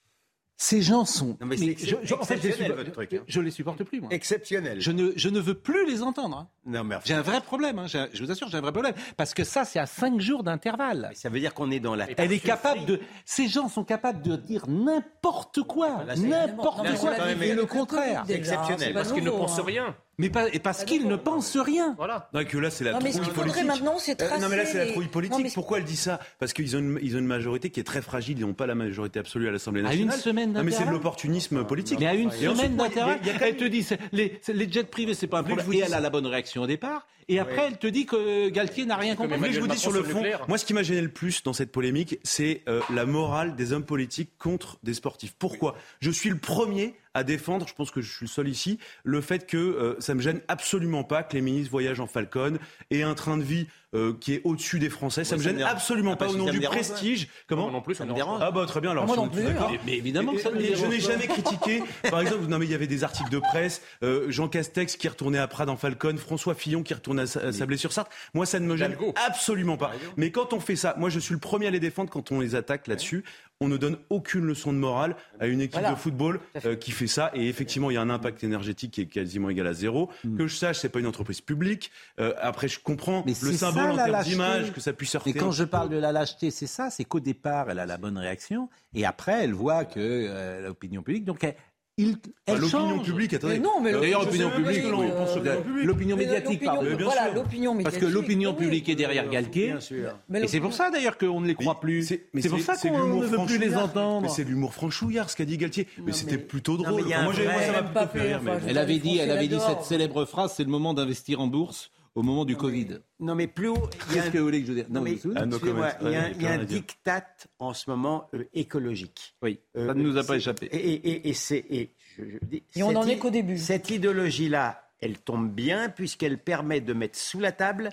Ces gens sont. Non, mais mais je, je- en fait, je, exceptionnel, supporte- votre truc, hein. je les supporte plus, moi. Exceptionnel. Je ne, je ne veux plus les entendre. hein. Non, mais J'ai un vrai problème, hein. Je vous assure, j'ai un vrai problème. Parce que ça, c'est à cinq jours d'intervalle. ça veut dire qu'on est dans la. Elle est capable de. Ces gens sont capables de dire n'importe quoi. C'est- N'importe quoi. Et le contraire. C'est exceptionnel. Parce qu'ils ne pensent rien. Mais pas, et parce qu'ils ne pensent rien. Voilà. Non, que là, c'est la Non, mais ce trouille qu'il faudrait maintenant, c'est Euh, non, mais là, c'est la tracer trouille politique. Non, mais- Pourquoi elle dit ça? Parce qu'ils ont, ont une majorité qui est très fragile. Ils n'ont pas la majorité absolue à l'Assemblée À nationale. une semaine Non, mais c'est de l'opportunisme politique. Mais à une semaine quand elle te dit les, les jets privés, c'est pas un problème. Et elle a la bonne réaction au départ. Et après, elle te dit que Galtier n'a rien compris. Que je vous dis sur le fond, nucléaire. moi ce qui m'a gêné le plus dans cette polémique, c'est euh, la morale des hommes politiques contre des sportifs. Pourquoi? Je suis le premier à défendre, je pense que je suis le seul ici, le fait que euh, ça me gêne absolument pas que les ministres voyagent en Falcon et un train de vie euh, qui est au-dessus des Français. Ça Moi, me gêne me absolument Ah, pas parce au nom me du dérange, prestige. Comment Moi non plus, Ça ça me me dérange. Ah bah très bien, alors Moi si non plus, d'accord. hein. Mais évidemment que ça nous je n'ai pas. jamais critiqué. Par exemple, non mais il y avait des articles de presse, euh, Jean Castex qui retournait à Prades en Falcon, François Fillon qui retournait à, Sa- à Sablé-sur-Sarthe. Moi, ça ne me gêne absolument pas. Mais quand on fait ça, moi, je suis le premier à les défendre quand on les attaque là-dessus. On ne donne aucune leçon de morale à une équipe Voilà. de football euh, qui fait ça. Et effectivement, il y a un impact énergétique qui est quasiment égal à zéro. Que je sache, c'est pas une entreprise publique. Euh, après, je comprends Mais le symbole ça, en termes d'image que ça puisse heurter. Mais quand je parle de la lâcheté, c'est ça, c'est qu'au départ, elle a la bonne réaction, et après, elle voit que euh, l'opinion publique, donc elle, il, elle Bah, l'opinion publique, attendez. Mais non, mais D'ailleurs, l'opinion publique, oui, euh, l'opinion publique. l'opinion médiatique, l'opinion- pardon. Voilà, l'opinion Parce médiatique. que l'opinion oui. publique est derrière Galtier. Bien sûr. Mais Et c'est pour ça d'ailleurs qu'on ne les croit Mais plus. c'est- mais C'est pour ça c'est qu'on ne veut plus les entendre. Mais c'est l'humour franchouillard ce qu'a dit Galtier. Mais c'était plutôt Non, drôle. moi, ça m'a plutôt fait rire. Elle avait dit, elle avait dit Français cette célèbre phrase, c'est le moment d'investir en bourse au moment du Covid. Non, mais plus haut. il y a Qu'est-ce un- que vous voulez que je dise Non, mais, vous il y a, il y a un diktat en ce moment euh, écologique. Oui, Euh, ça ne nous a pas échappé. Et, et- et- et c'est. Et, je- je dis, Et on n'en est qu'au début. Cette idéologie-là, elle tombe bien puisqu'elle permet de mettre sous la table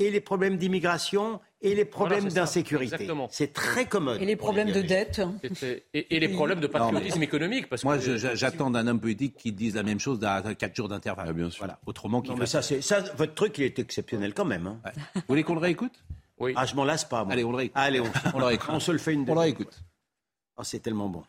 et les problèmes d'immigration et les problèmes ça. d'insécurité. Exactement. C'est très commode. Et les problèmes de dette. Et, les problèmes de patriotisme économique. Parce Moi, je- j'attends d'un homme politique qui dise la même chose à 4 jours d'intervalle. Ah, bien sûr. Voilà. Autrement, qu'il mais ça, votre truc, il est exceptionnel quand même. hein. Vous voulez qu'on le réécoute? Oui. Ah, je m'en lasse pas. Moi. Allez, on le réécoute. Allez, on, On le réécoute. on se le fait une On le réécoute. Oh, c'est tellement bon.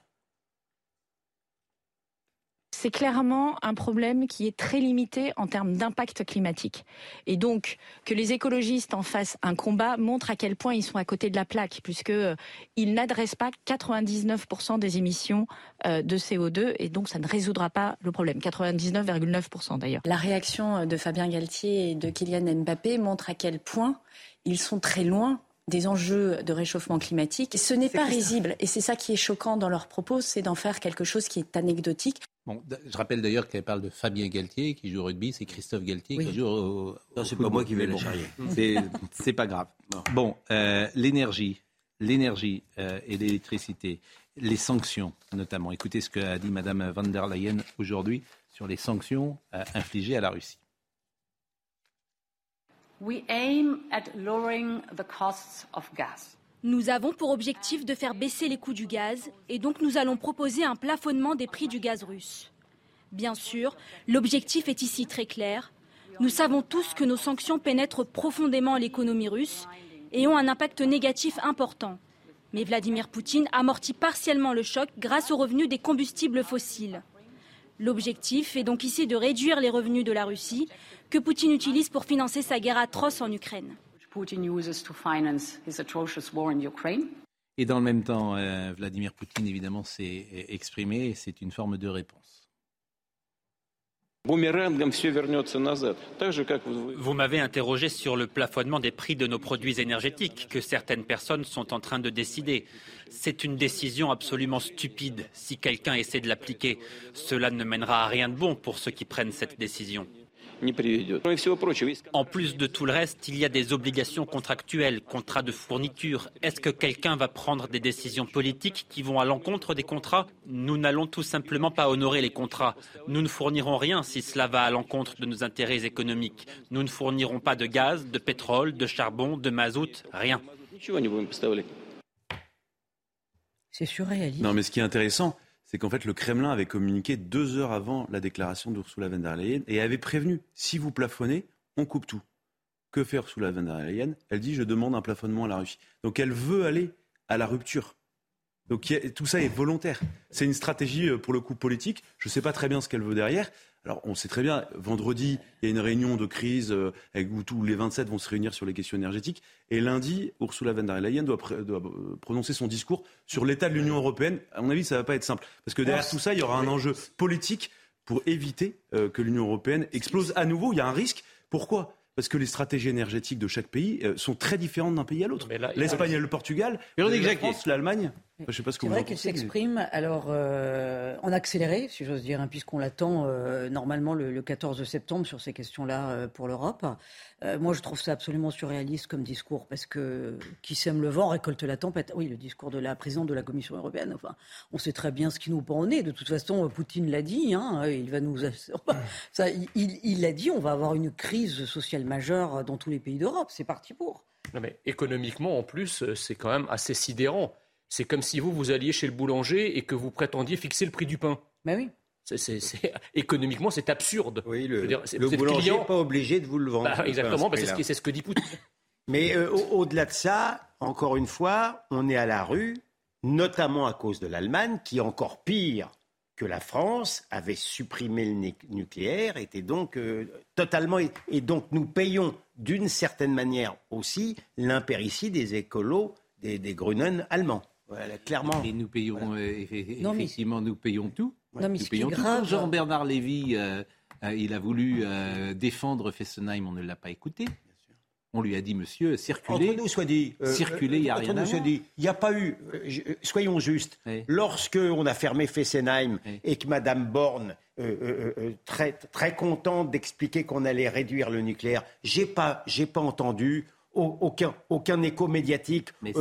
C'est clairement un problème qui est très limité en termes d'impact climatique. Et donc, que les écologistes en fassent un combat montre à quel point ils sont à côté de la plaque, puisqu'ils n'adressent pas 99% des émissions euh, de CO2, et donc ça ne résoudra pas le problème. 99,9% d'ailleurs. La réaction de Fabien Galtier et de Kylian Mbappé montre à quel point ils sont très loin des enjeux de réchauffement climatique. Ce n'est pas risible. Et c'est ça qui est choquant dans leurs propos, c'est d'en faire quelque chose qui est anecdotique. Bon, je rappelle d'ailleurs qu'elle parle de Fabien Galtier qui joue au rugby, c'est Christophe Galtier Oui. qui joue au. Non, c'est pas moi qui vais bon, charrier. C'est c'est pas grave. Bon, euh, l'énergie, l'énergie euh, et l'électricité, les sanctions notamment. Écoutez ce qu'a dit Madame van der Leyen aujourd'hui sur les sanctions euh, infligées à la Russie. We aim at lowering the costs of gas. Nous avons pour objectif de faire baisser les coûts du gaz et donc nous allons proposer un plafonnement des prix du gaz russe. Bien sûr, l'objectif est ici très clair. Nous savons tous que nos sanctions pénètrent profondément l'économie russe et ont un impact négatif important. Mais Vladimir Poutine amortit partiellement le choc grâce aux revenus des combustibles fossiles. L'objectif est donc ici de réduire les revenus de la Russie que Poutine utilise pour financer sa guerre atroce en Ukraine. Et dans le même temps, euh, Vladimir Poutine évidemment s'est euh, exprimé. et C'est une forme de réponse. Vous m'avez interrogé sur le plafonnement des prix de nos produits énergétiques que certaines personnes sont en train de décider. C'est une décision absolument stupide si quelqu'un essaie de l'appliquer. Cela ne mènera à rien de bon pour ceux qui prennent cette décision. En plus de tout le reste, il y a des obligations contractuelles, contrats de fourniture. Est-ce que quelqu'un va prendre des décisions politiques qui vont à l'encontre des contrats? Nous n'allons tout simplement pas honorer les contrats. Nous ne fournirons rien si cela va à l'encontre de nos intérêts économiques. Nous ne fournirons pas de gaz, de pétrole, de charbon, de mazout, rien. C'est surréaliste. Non, mais ce qui est intéressant, c'est qu'en fait, le Kremlin avait communiqué deux heures avant la déclaration d'Ursula von der Leyen et avait prévenu si vous plafonnez, on coupe tout. Que fait Ursula von der Leyen? Elle dit je demande un plafonnement à la Russie. Donc elle veut aller à la rupture. Donc tout ça est volontaire. C'est une stratégie euh, pour le coup politique. Je ne sais pas très bien ce qu'elle veut derrière. Alors, on sait très bien, vendredi, il y a une réunion de crise euh, où tous les 27 vont se réunir sur les questions énergétiques. Et lundi, Ursula von der Leyen doit, euh, prononcer son discours sur l'état de l'Union européenne. À mon avis, ça ne va pas être simple. Parce que derrière tout ça, il y aura un enjeu politique pour éviter que l'Union européenne explose à nouveau. Il y a un risque. Pourquoi? Parce que les stratégies énergétiques de chaque pays sont très différentes d'un pays à l'autre. L'Espagne et le Portugal, la France, l'Allemagne. C'est vrai qu'elle s'exprime alors euh, en accéléré, si j'ose dire, hein, puisqu'on l'attend euh, normalement le, 14 septembre sur ces questions-là euh, pour l'Europe. moi, je trouve ça absolument surréaliste comme discours, parce que qui sème le vent récolte la tempête. Oui, le discours de la présidente de la Commission européenne. Enfin, on sait très bien ce qui nous pend au nez. De toute façon, Poutine l'a dit. Hein, il va nous, ça, il l'a dit. On va avoir une crise sociale majeure dans tous les pays d'Europe. C'est parti pour. Non mais économiquement, en plus, c'est quand même assez sidérant. C'est comme si vous, vous alliez chez le boulanger et que vous prétendiez fixer le prix du pain. Ben oui. C'est, économiquement, c'est absurde. Oui, le, boulanger n'est pas obligé de vous le vendre. Bah, exactement, bah, c'est, ce, ce, que dit Poutine. Mais euh, au-delà de ça, encore une fois, on est à la rue, notamment à cause de l'Allemagne, qui, encore pire que la France, avait supprimé le nucléaire, était donc euh, totalement... Et donc nous payons d'une certaine manière aussi l'impéritie des écolos, des, des Grunen allemands clairement. Et nous payons, euh, effectivement, nous payons tout. Non, mais nous payons tout. Grave... Jean-Bernard Lévy, euh, euh, il a voulu défendre Fessenheim, on ne l'a pas écouté. On lui a dit, monsieur, circulez. Entre nous soit dit. circulez, il n'y a rien à voir. Il n'y a pas eu. soyons justes. Lorsque on a fermé Fessenheim et que Madame Borne, très, très contente d'expliquer qu'on allait réduire le nucléaire, j'ai pas, j'ai pas entendu aucun, aucun écho médiatique. Il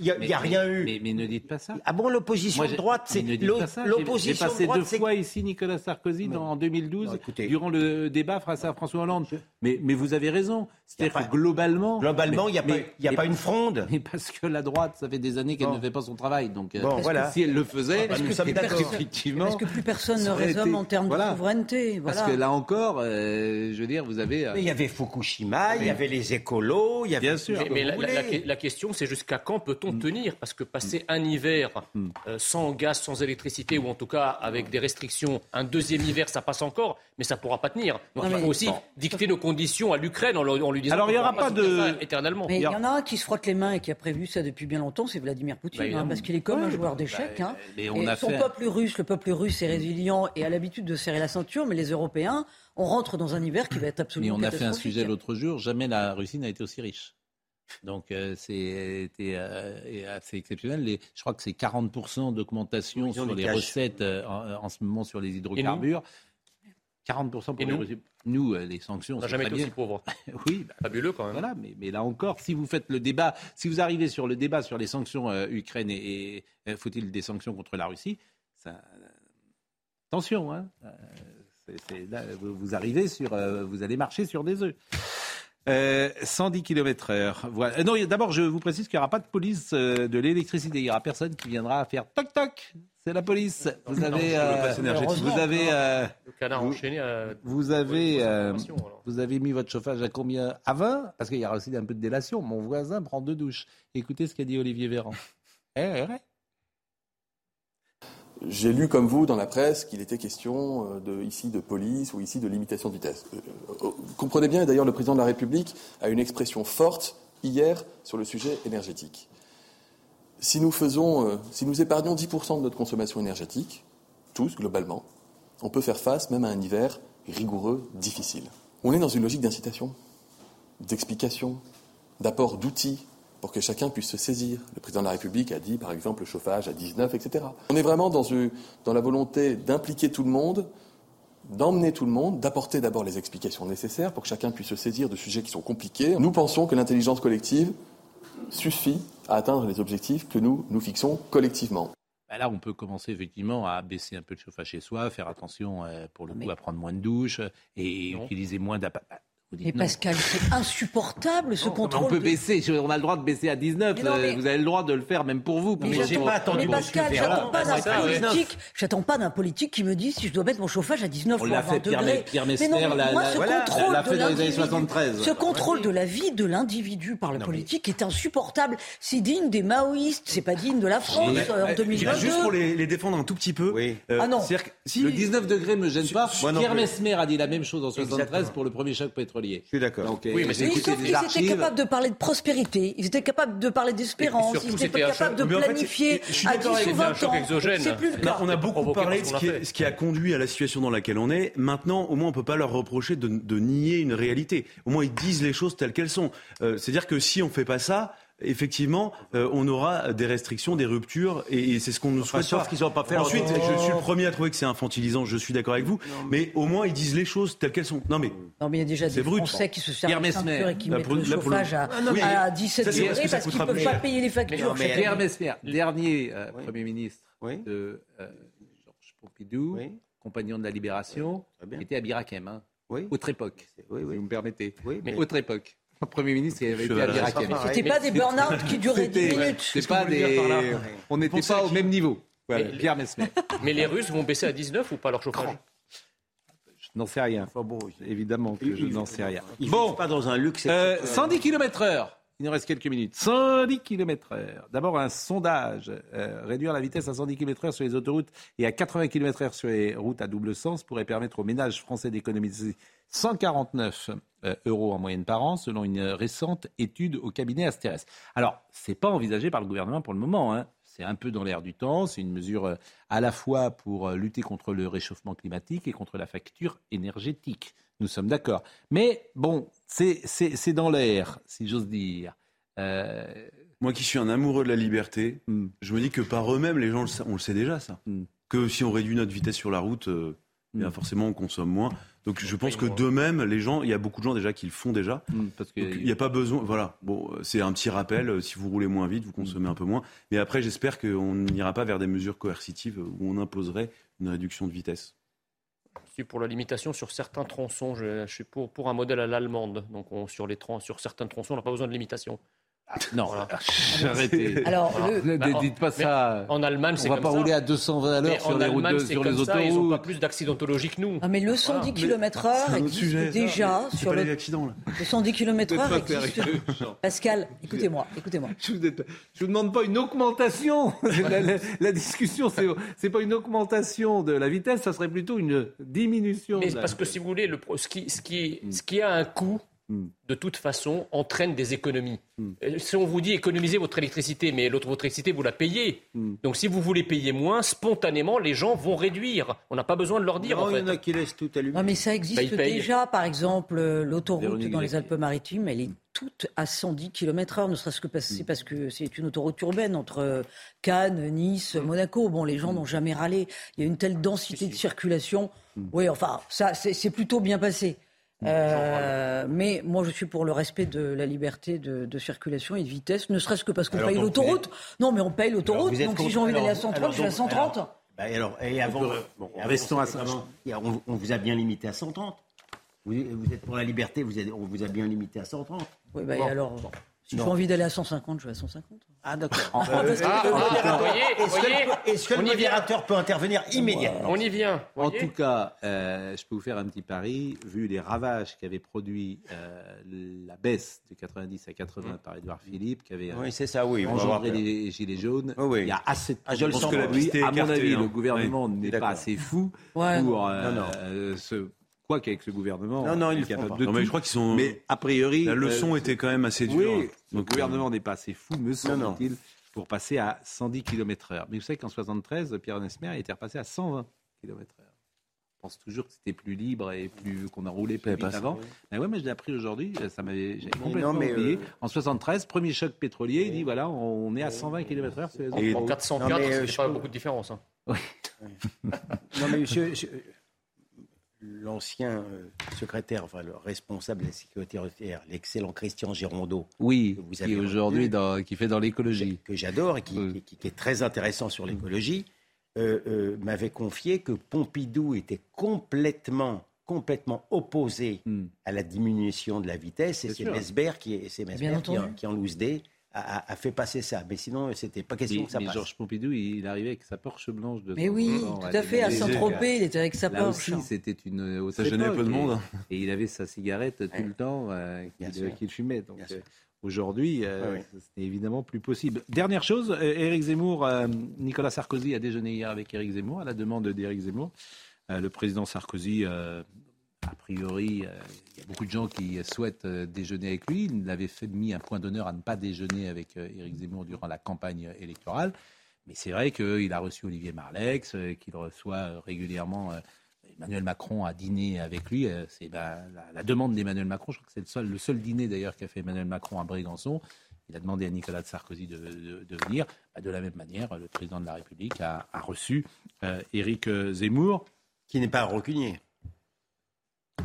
n'y euh, a, rien eu. Mais, ne dites pas ça. Ah bon, l'opposition de droite, c'est l'opposition J'ai passé deux fois ici Nicolas Sarkozy en 2012, durant le débat face à François Hollande. Mais, mais vous avez raison. C'est-à-dire que globalement. Globalement, il n'y a, pas, y a pas une fronde. Mais parce que la droite, ça fait des années qu'elle ne fait pas son travail. Donc, euh, voilà. si elle le faisait, parce que, effectivement. Parce que plus personne ne raisonne en termes de souveraineté? Parce que là encore, euh, je veux dire, vous avez. Mais il y avait Fukushima, il y avait les écolos, Bien sûr. Mais, la, question, c'est jusqu'à quand peut-on mm. tenir Parce que passer un hiver mm. euh, sans gaz, sans électricité, ou en tout cas avec des restrictions, un deuxième hiver, ça passe encore, mais ça ne pourra pas tenir. Donc il faut aussi dicter nos conditions à l'Ukraine en, lui disant. Alors il n'y aura pas de. éternellement. Mais il y en a un qui se frotte les mains et qui a prévu ça depuis bien longtemps, c'est Vladimir Poutine, bah, hein, parce qu'il est comme un joueur d'échecs. Bah, hein. son peuple russe, le peuple russe est résilient et a l'habitude de serrer la ceinture, mais les Européens, on rentre dans un hiver qui va être absolument. Mais on a fait un sujet l'autre jour, jamais la Russie n'a été aussi riche. Donc euh, c'était euh, assez exceptionnel. Les, je crois que c'est 40% d'augmentation sur les recettes euh, en, ce moment sur les hydrocarbures. 40% pour nous, les Nous, les sanctions. On n'a jamais été aussi pauvre. oui, bah, fabuleux quand même. Voilà, mais, mais, là encore, si vous faites le débat, si vous arrivez sur le débat sur les sanctions Ukraine et, faut-il des sanctions contre la Russie, ça, attention, hein, vous arrivez sur, vous allez marcher sur des œufs. 110 km heure. Voilà. Euh, non, d'abord, je vous précise qu'il n'y aura pas de police euh, de l'électricité. Il n'y aura personne qui viendra faire toc toc. C'est la police. Vous avez, euh, vous avez, vous avez, vous avez mis votre chauffage à combien? À 20 Parce qu'il y aura aussi un peu de délation. Mon voisin prend deux douches. Écoutez ce qu'a dit Olivier Véran. Eh, eh, eh. J'ai lu comme vous dans la presse qu'il était question euh, ici de police ou ici de limitation de vitesse. Euh, euh, comprenez bien, et d'ailleurs le président de la République a une expression forte hier sur le sujet énergétique. Si nous faisons, si nous épargnons 10% de notre consommation énergétique, tous globalement, on peut faire face même à un hiver rigoureux, difficile. On est dans une logique d'incitation, d'explication, d'apport d'outils pour que chacun puisse se saisir. Le président de la République a dit, par exemple, le chauffage à 19, etc. On est vraiment dans, dans la volonté d'impliquer tout le monde, d'emmener tout le monde, d'apporter d'abord les explications nécessaires pour que chacun puisse se saisir de sujets qui sont compliqués. Nous pensons que l'intelligence collective suffit à atteindre les objectifs que nous nous fixons collectivement. Bah là, on peut commencer effectivement à baisser un peu le chauffage chez soi, faire attention euh, pour le coup à prendre moins de douches et utiliser moins d'appareils. Mais non. Pascal, c'est insupportable ce Non, contrôle. on peut de- baisser, on a le droit de baisser à 19. Mais non, mais- euh, Vous avez le droit de le faire même pour vous. Mais pour- j'attends- pour- mais Pascal, j'attends pas d'un politique, j'attends pas d'un politique qui me dise si je dois mettre mon chauffage à 19 On ou l'a à 20 fait, Pierre degrés. Pierre Mais Messmer non, mais l'a- moi, ce voilà, contrôle l'a de fait dans les années l'individu- 73. Ce contrôle de la vie de l'individu par le politique est insupportable. C'est digne des maoïstes, c'est pas digne de la France euh, en 2022. Juste pour les, les défendre un tout petit peu. euh, Ah non. Le 19 degrés ne me gêne pas. Pierre. Mesmer a dit la même chose en 73 Exactement. pour le premier choc pétrolier. Je suis d'accord. Donc, Oui, euh, mais qu'ils des étaient capables de parler de prospérité, ils étaient capables de parler d'espérance, ils étaient capables de planifier je suis à d'accord 10 avec ou vous, 20 un choc ans. C'est plus le Là, cas. on a beaucoup parlé par de ce qui, a est- fait. ce qui a conduit à la situation dans laquelle on est. Maintenant, au moins, on peut pas leur reprocher de, de nier une réalité. Au moins, ils disent les choses telles qu'elles sont. Euh, C'est-à-dire que si on fait pas ça, effectivement, euh, on aura des restrictions, des ruptures, et, et c'est ce qu'on nous Enfin, souhaite sauf pas. qu'ils ont pas fait Ensuite, je suis le premier à trouver que c'est infantilisant. Je suis d'accord avec vous, mais au moins ils disent les choses telles qu'elles sont. Non mais Non, mais il y a déjà des C'est brut. Français qui se servent de ceinture et qui mettent pour- le chauffage à, Ah, à 17 Ça, c'est parce degrés parce qu'ils ne peuvent pas payer les factures. mais- Pierre Mesmer, dernier euh, Premier ministre de euh, Georges Pompidou, Oui. compagnon de la Libération, était à Birakem. Hein. Oui. Autre époque, Oui, si oui. vous me permettez. Oui, mais mais- autre époque. Un Premier ministre qui avait été à Birakem. C'était pas des burn-out qui duraient 10 C'était- minutes. C'est pas des. On n'était pas au même niveau. Mais- Pierre Mesmer. Mais les Russes vont baisser à 19 ou pas leur chauffage? Je n'en sais rien. Enfin bon, Évidemment que je n'en sais rien. ils Bon, pas dans un luxe. Euh, exceptionnel. 110 km heure. Il nous reste quelques minutes. 110 km heure. D'abord, un sondage. Euh, réduire la vitesse à 110 km heure sur les autoroutes et à 80 km heure sur les routes à double sens pourrait permettre aux ménages français d'économiser 149 euh, euros en moyenne par an, selon une récente étude au cabinet Asterès. Alors, c'est pas envisagé par le gouvernement pour le moment. hein. C'est un peu dans l'air du temps. C'est une mesure euh, à la fois pour euh, lutter contre le réchauffement climatique et contre la facture énergétique. Nous sommes d'accord. Mais bon, c'est c'est- c'est dans l'air, si j'ose dire. Euh, moi qui suis un amoureux de la liberté, hmm. je me dis que par eux-mêmes, les gens, on le sait déjà ça. Mm. Que si on réduit notre vitesse sur la route, euh, eh bien Mm. forcément on consomme moins. Donc je pense que d'eux-mêmes, les gens, il y a beaucoup de gens déjà qui le font déjà. hmm, parce que Donc, il n'y a pas besoin. Voilà. Bon, c'est un petit rappel. euh, Si vous roulez moins vite, vous consommez un peu moins. Mais après, j'espère qu'on n'ira pas vers des mesures coercitives où on imposerait une réduction de vitesse. Je suis pour la limitation sur certains tronçons. Je, suis pour, un modèle à l'allemande. Donc on- sur, sur certains tronçons, on n'a pas besoin de limitation. Non, Voilà. arrêtez. Alors, le- Ne Bah, en- dites pas ça. En Allemagne, c'est On va comme pas ça. rouler à 220 à l'heure sur les routes, Allemagne, sur comme les ça, Ils n'ont pas autoroutes. plus d'accidentologie que nous. Ah, mais le 110 km heure C'est un autre existe sujet, déjà sur le, les accidents là. le 110 km heure Vous êtes pas existe. Pascal, écoutez-moi, écoutez-moi. Je vous, je vous demande pas une augmentation. la, la- la discussion, c'est c'est pas une augmentation de la vitesse, ça serait plutôt une diminution. Mais parce que si vous voulez, le, pro- ce, qui, ce, qui, ce qui a un coût. De toute façon, entraîne des économies. Mm. Euh, Si on vous dit économisez votre électricité, mais l'autre votre électricité, vous la payez. Mm. Donc si vous voulez payer moins, spontanément, les gens vont réduire. On n'a pas besoin de leur dire, Non, en il y en a qui laissent tout allumé. Non, mais ça Bah, existe payent. déjà. Par exemple, euh, l'autoroute dans les. Alpes-Maritimes, elle est toute à 110 km heure, ne serait-ce que parce, c'est parce que c'est une autoroute urbaine entre Cannes, Nice, Monaco. Bon, les gens n'ont jamais râlé. Il y a une telle densité de circulation. Oui, enfin, ça, c'est plutôt bien passé. Euh, mais moi, je suis pour le respect de la liberté de, de circulation et de vitesse, ne serait-ce que parce qu'on paye l'autoroute. Non, mais on paye l'autoroute. Donc, si j'ai envie d'aller à alors- 130, alors, je vais à donc, 130. alors, bah, alors, et avant, Bon, et restons à avant, on, on vous a bien limité à 130. Vous, vous êtes pour la liberté, vous êtes- on vous a bien limité à 130. Oui, bah, Bon. alors, si j'ai envie d'aller à 150, je vais à 150. Ah d'accord. Ah, Ah, ah, Ah, Est-ce que, le- modérateur peut intervenir immédiatement On y vient. En tout cas, euh, je peux vous faire un petit pari, vu les ravages qu'avait produit euh, la baisse de 90 à 80 par Édouard Philippe, qui avait Oui, c'est ça, oui. engendré les gilets jaunes. Oui. Il y a assez de Ah, je le sens que la À mon avis, hein. le gouvernement Oui, n'est pas assez fou Ouais, pour euh, Non, non. euh, se... Quoi qu'avec ce gouvernement, Non, non, il ils capable pas. de Non, mais je crois qu'ils sont. Mais a priori, la leçon euh, était quand même assez dure. oui, le Donc, gouvernement n'est pas assez fou, me semble-t-il, pour passer à 110 km/h. Mais vous savez qu'en 73, Pierre Nesmer était repassé à 120 km/h. Je pense toujours que c'était plus libre et plus qu'on a roulé plus vite ben, ça, avant. Mais ouais, mais je l'ai appris aujourd'hui. Ça m'avait complètement non, mais, oublié. euh, En 73, premier choc pétrolier, il dit voilà, on est à 120 km/h Et-. En 404, Non, mais, euh, c'est je pas peux- beaucoup de différence. hein. Non, mais monsieur, je- l'ancien euh, secrétaire, enfin le responsable de la sécurité routière, l'excellent Christian Girondeau, Oui, que vous qui aujourd'hui qui fait dans l'écologie. que j'adore et qui, qui- qui est très intéressant sur l'écologie, euh, euh, m'avait confié que Pompidou était complètement complètement opposé à la diminution de la vitesse et. C'est. Mesbert qui, est- c'est Mesbert qui, en, qui en loose day a, a- a fait passer ça. Mais sinon, c'était pas question Mais, que ça mais passe. Georges Pompidou, il arrivait avec sa Porsche blanche de Mais oui, temps tout à fait, à. Saint-Tropez, il était avec sa Là Porsche. aussi, c'était une Ça gênait peu de monde. Et, il avait sa cigarette tout Ouais. le temps euh, qu'il fumait. Donc euh, aujourd'hui, euh, Ouais, c'est évidemment plus possible. Dernière chose, euh, Éric Zemmour, euh, Nicolas Sarkozy a déjeuné hier avec Éric Zemmour à la demande d'Éric Zemmour. Euh, le président Sarkozy, euh, a priori, euh, il y a beaucoup de gens qui souhaitent euh, déjeuner avec lui. Il avait fait, mis un point d'honneur à ne pas déjeuner avec euh, Éric Zemmour durant la campagne électorale. Mais c'est vrai qu'il a reçu Olivier Marlex, qu'il reçoit régulièrement Emmanuel Macron à dîner avec lui. C'est ben, la, la demande d'Emmanuel Macron. Je crois que c'est le seul, dîner d'ailleurs qu'a fait Emmanuel Macron à Brégançon. Il a demandé à Nicolas Sarkozy de, de- venir. Bah, de la même manière, le président de la République a, a reçu Éric Zemmour. Qui n'est pas rancunier.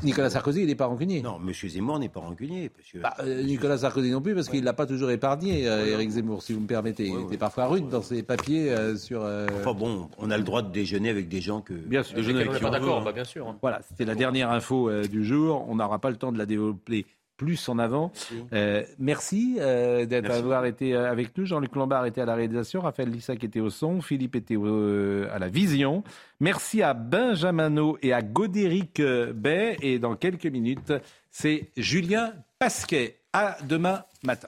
Nicolas Sarkozy, il n'est pas rancunier. Non, M. Zemmour n'est pas rancunier. que- Bah, euh, Nicolas Sarkozy non plus, parce qu'il ne l'a pas toujours épargné, euh, Éric Zemmour, si vous me permettez. Il était parfois rude dans ses papiers euh, sur. euh, Enfin bon, on a le droit de déjeuner avec des gens que. Bien sûr. Avec lesquels on n'est pas d'accord, bah, bien sûr. hein. Voilà, c'était la dernière info euh, du jour. On n'aura pas le temps de la développer plus en avant. Euh, merci euh, Merci. d'avoir été euh, avec nous. Jean-Luc Lombard était à la réalisation, Raphaël Lissac était au son, Philippe était au- euh, à la vision. Merci à Benjamino et à Godéric euh, Bay. Et dans quelques minutes, c'est Julien Pasquet. À demain matin.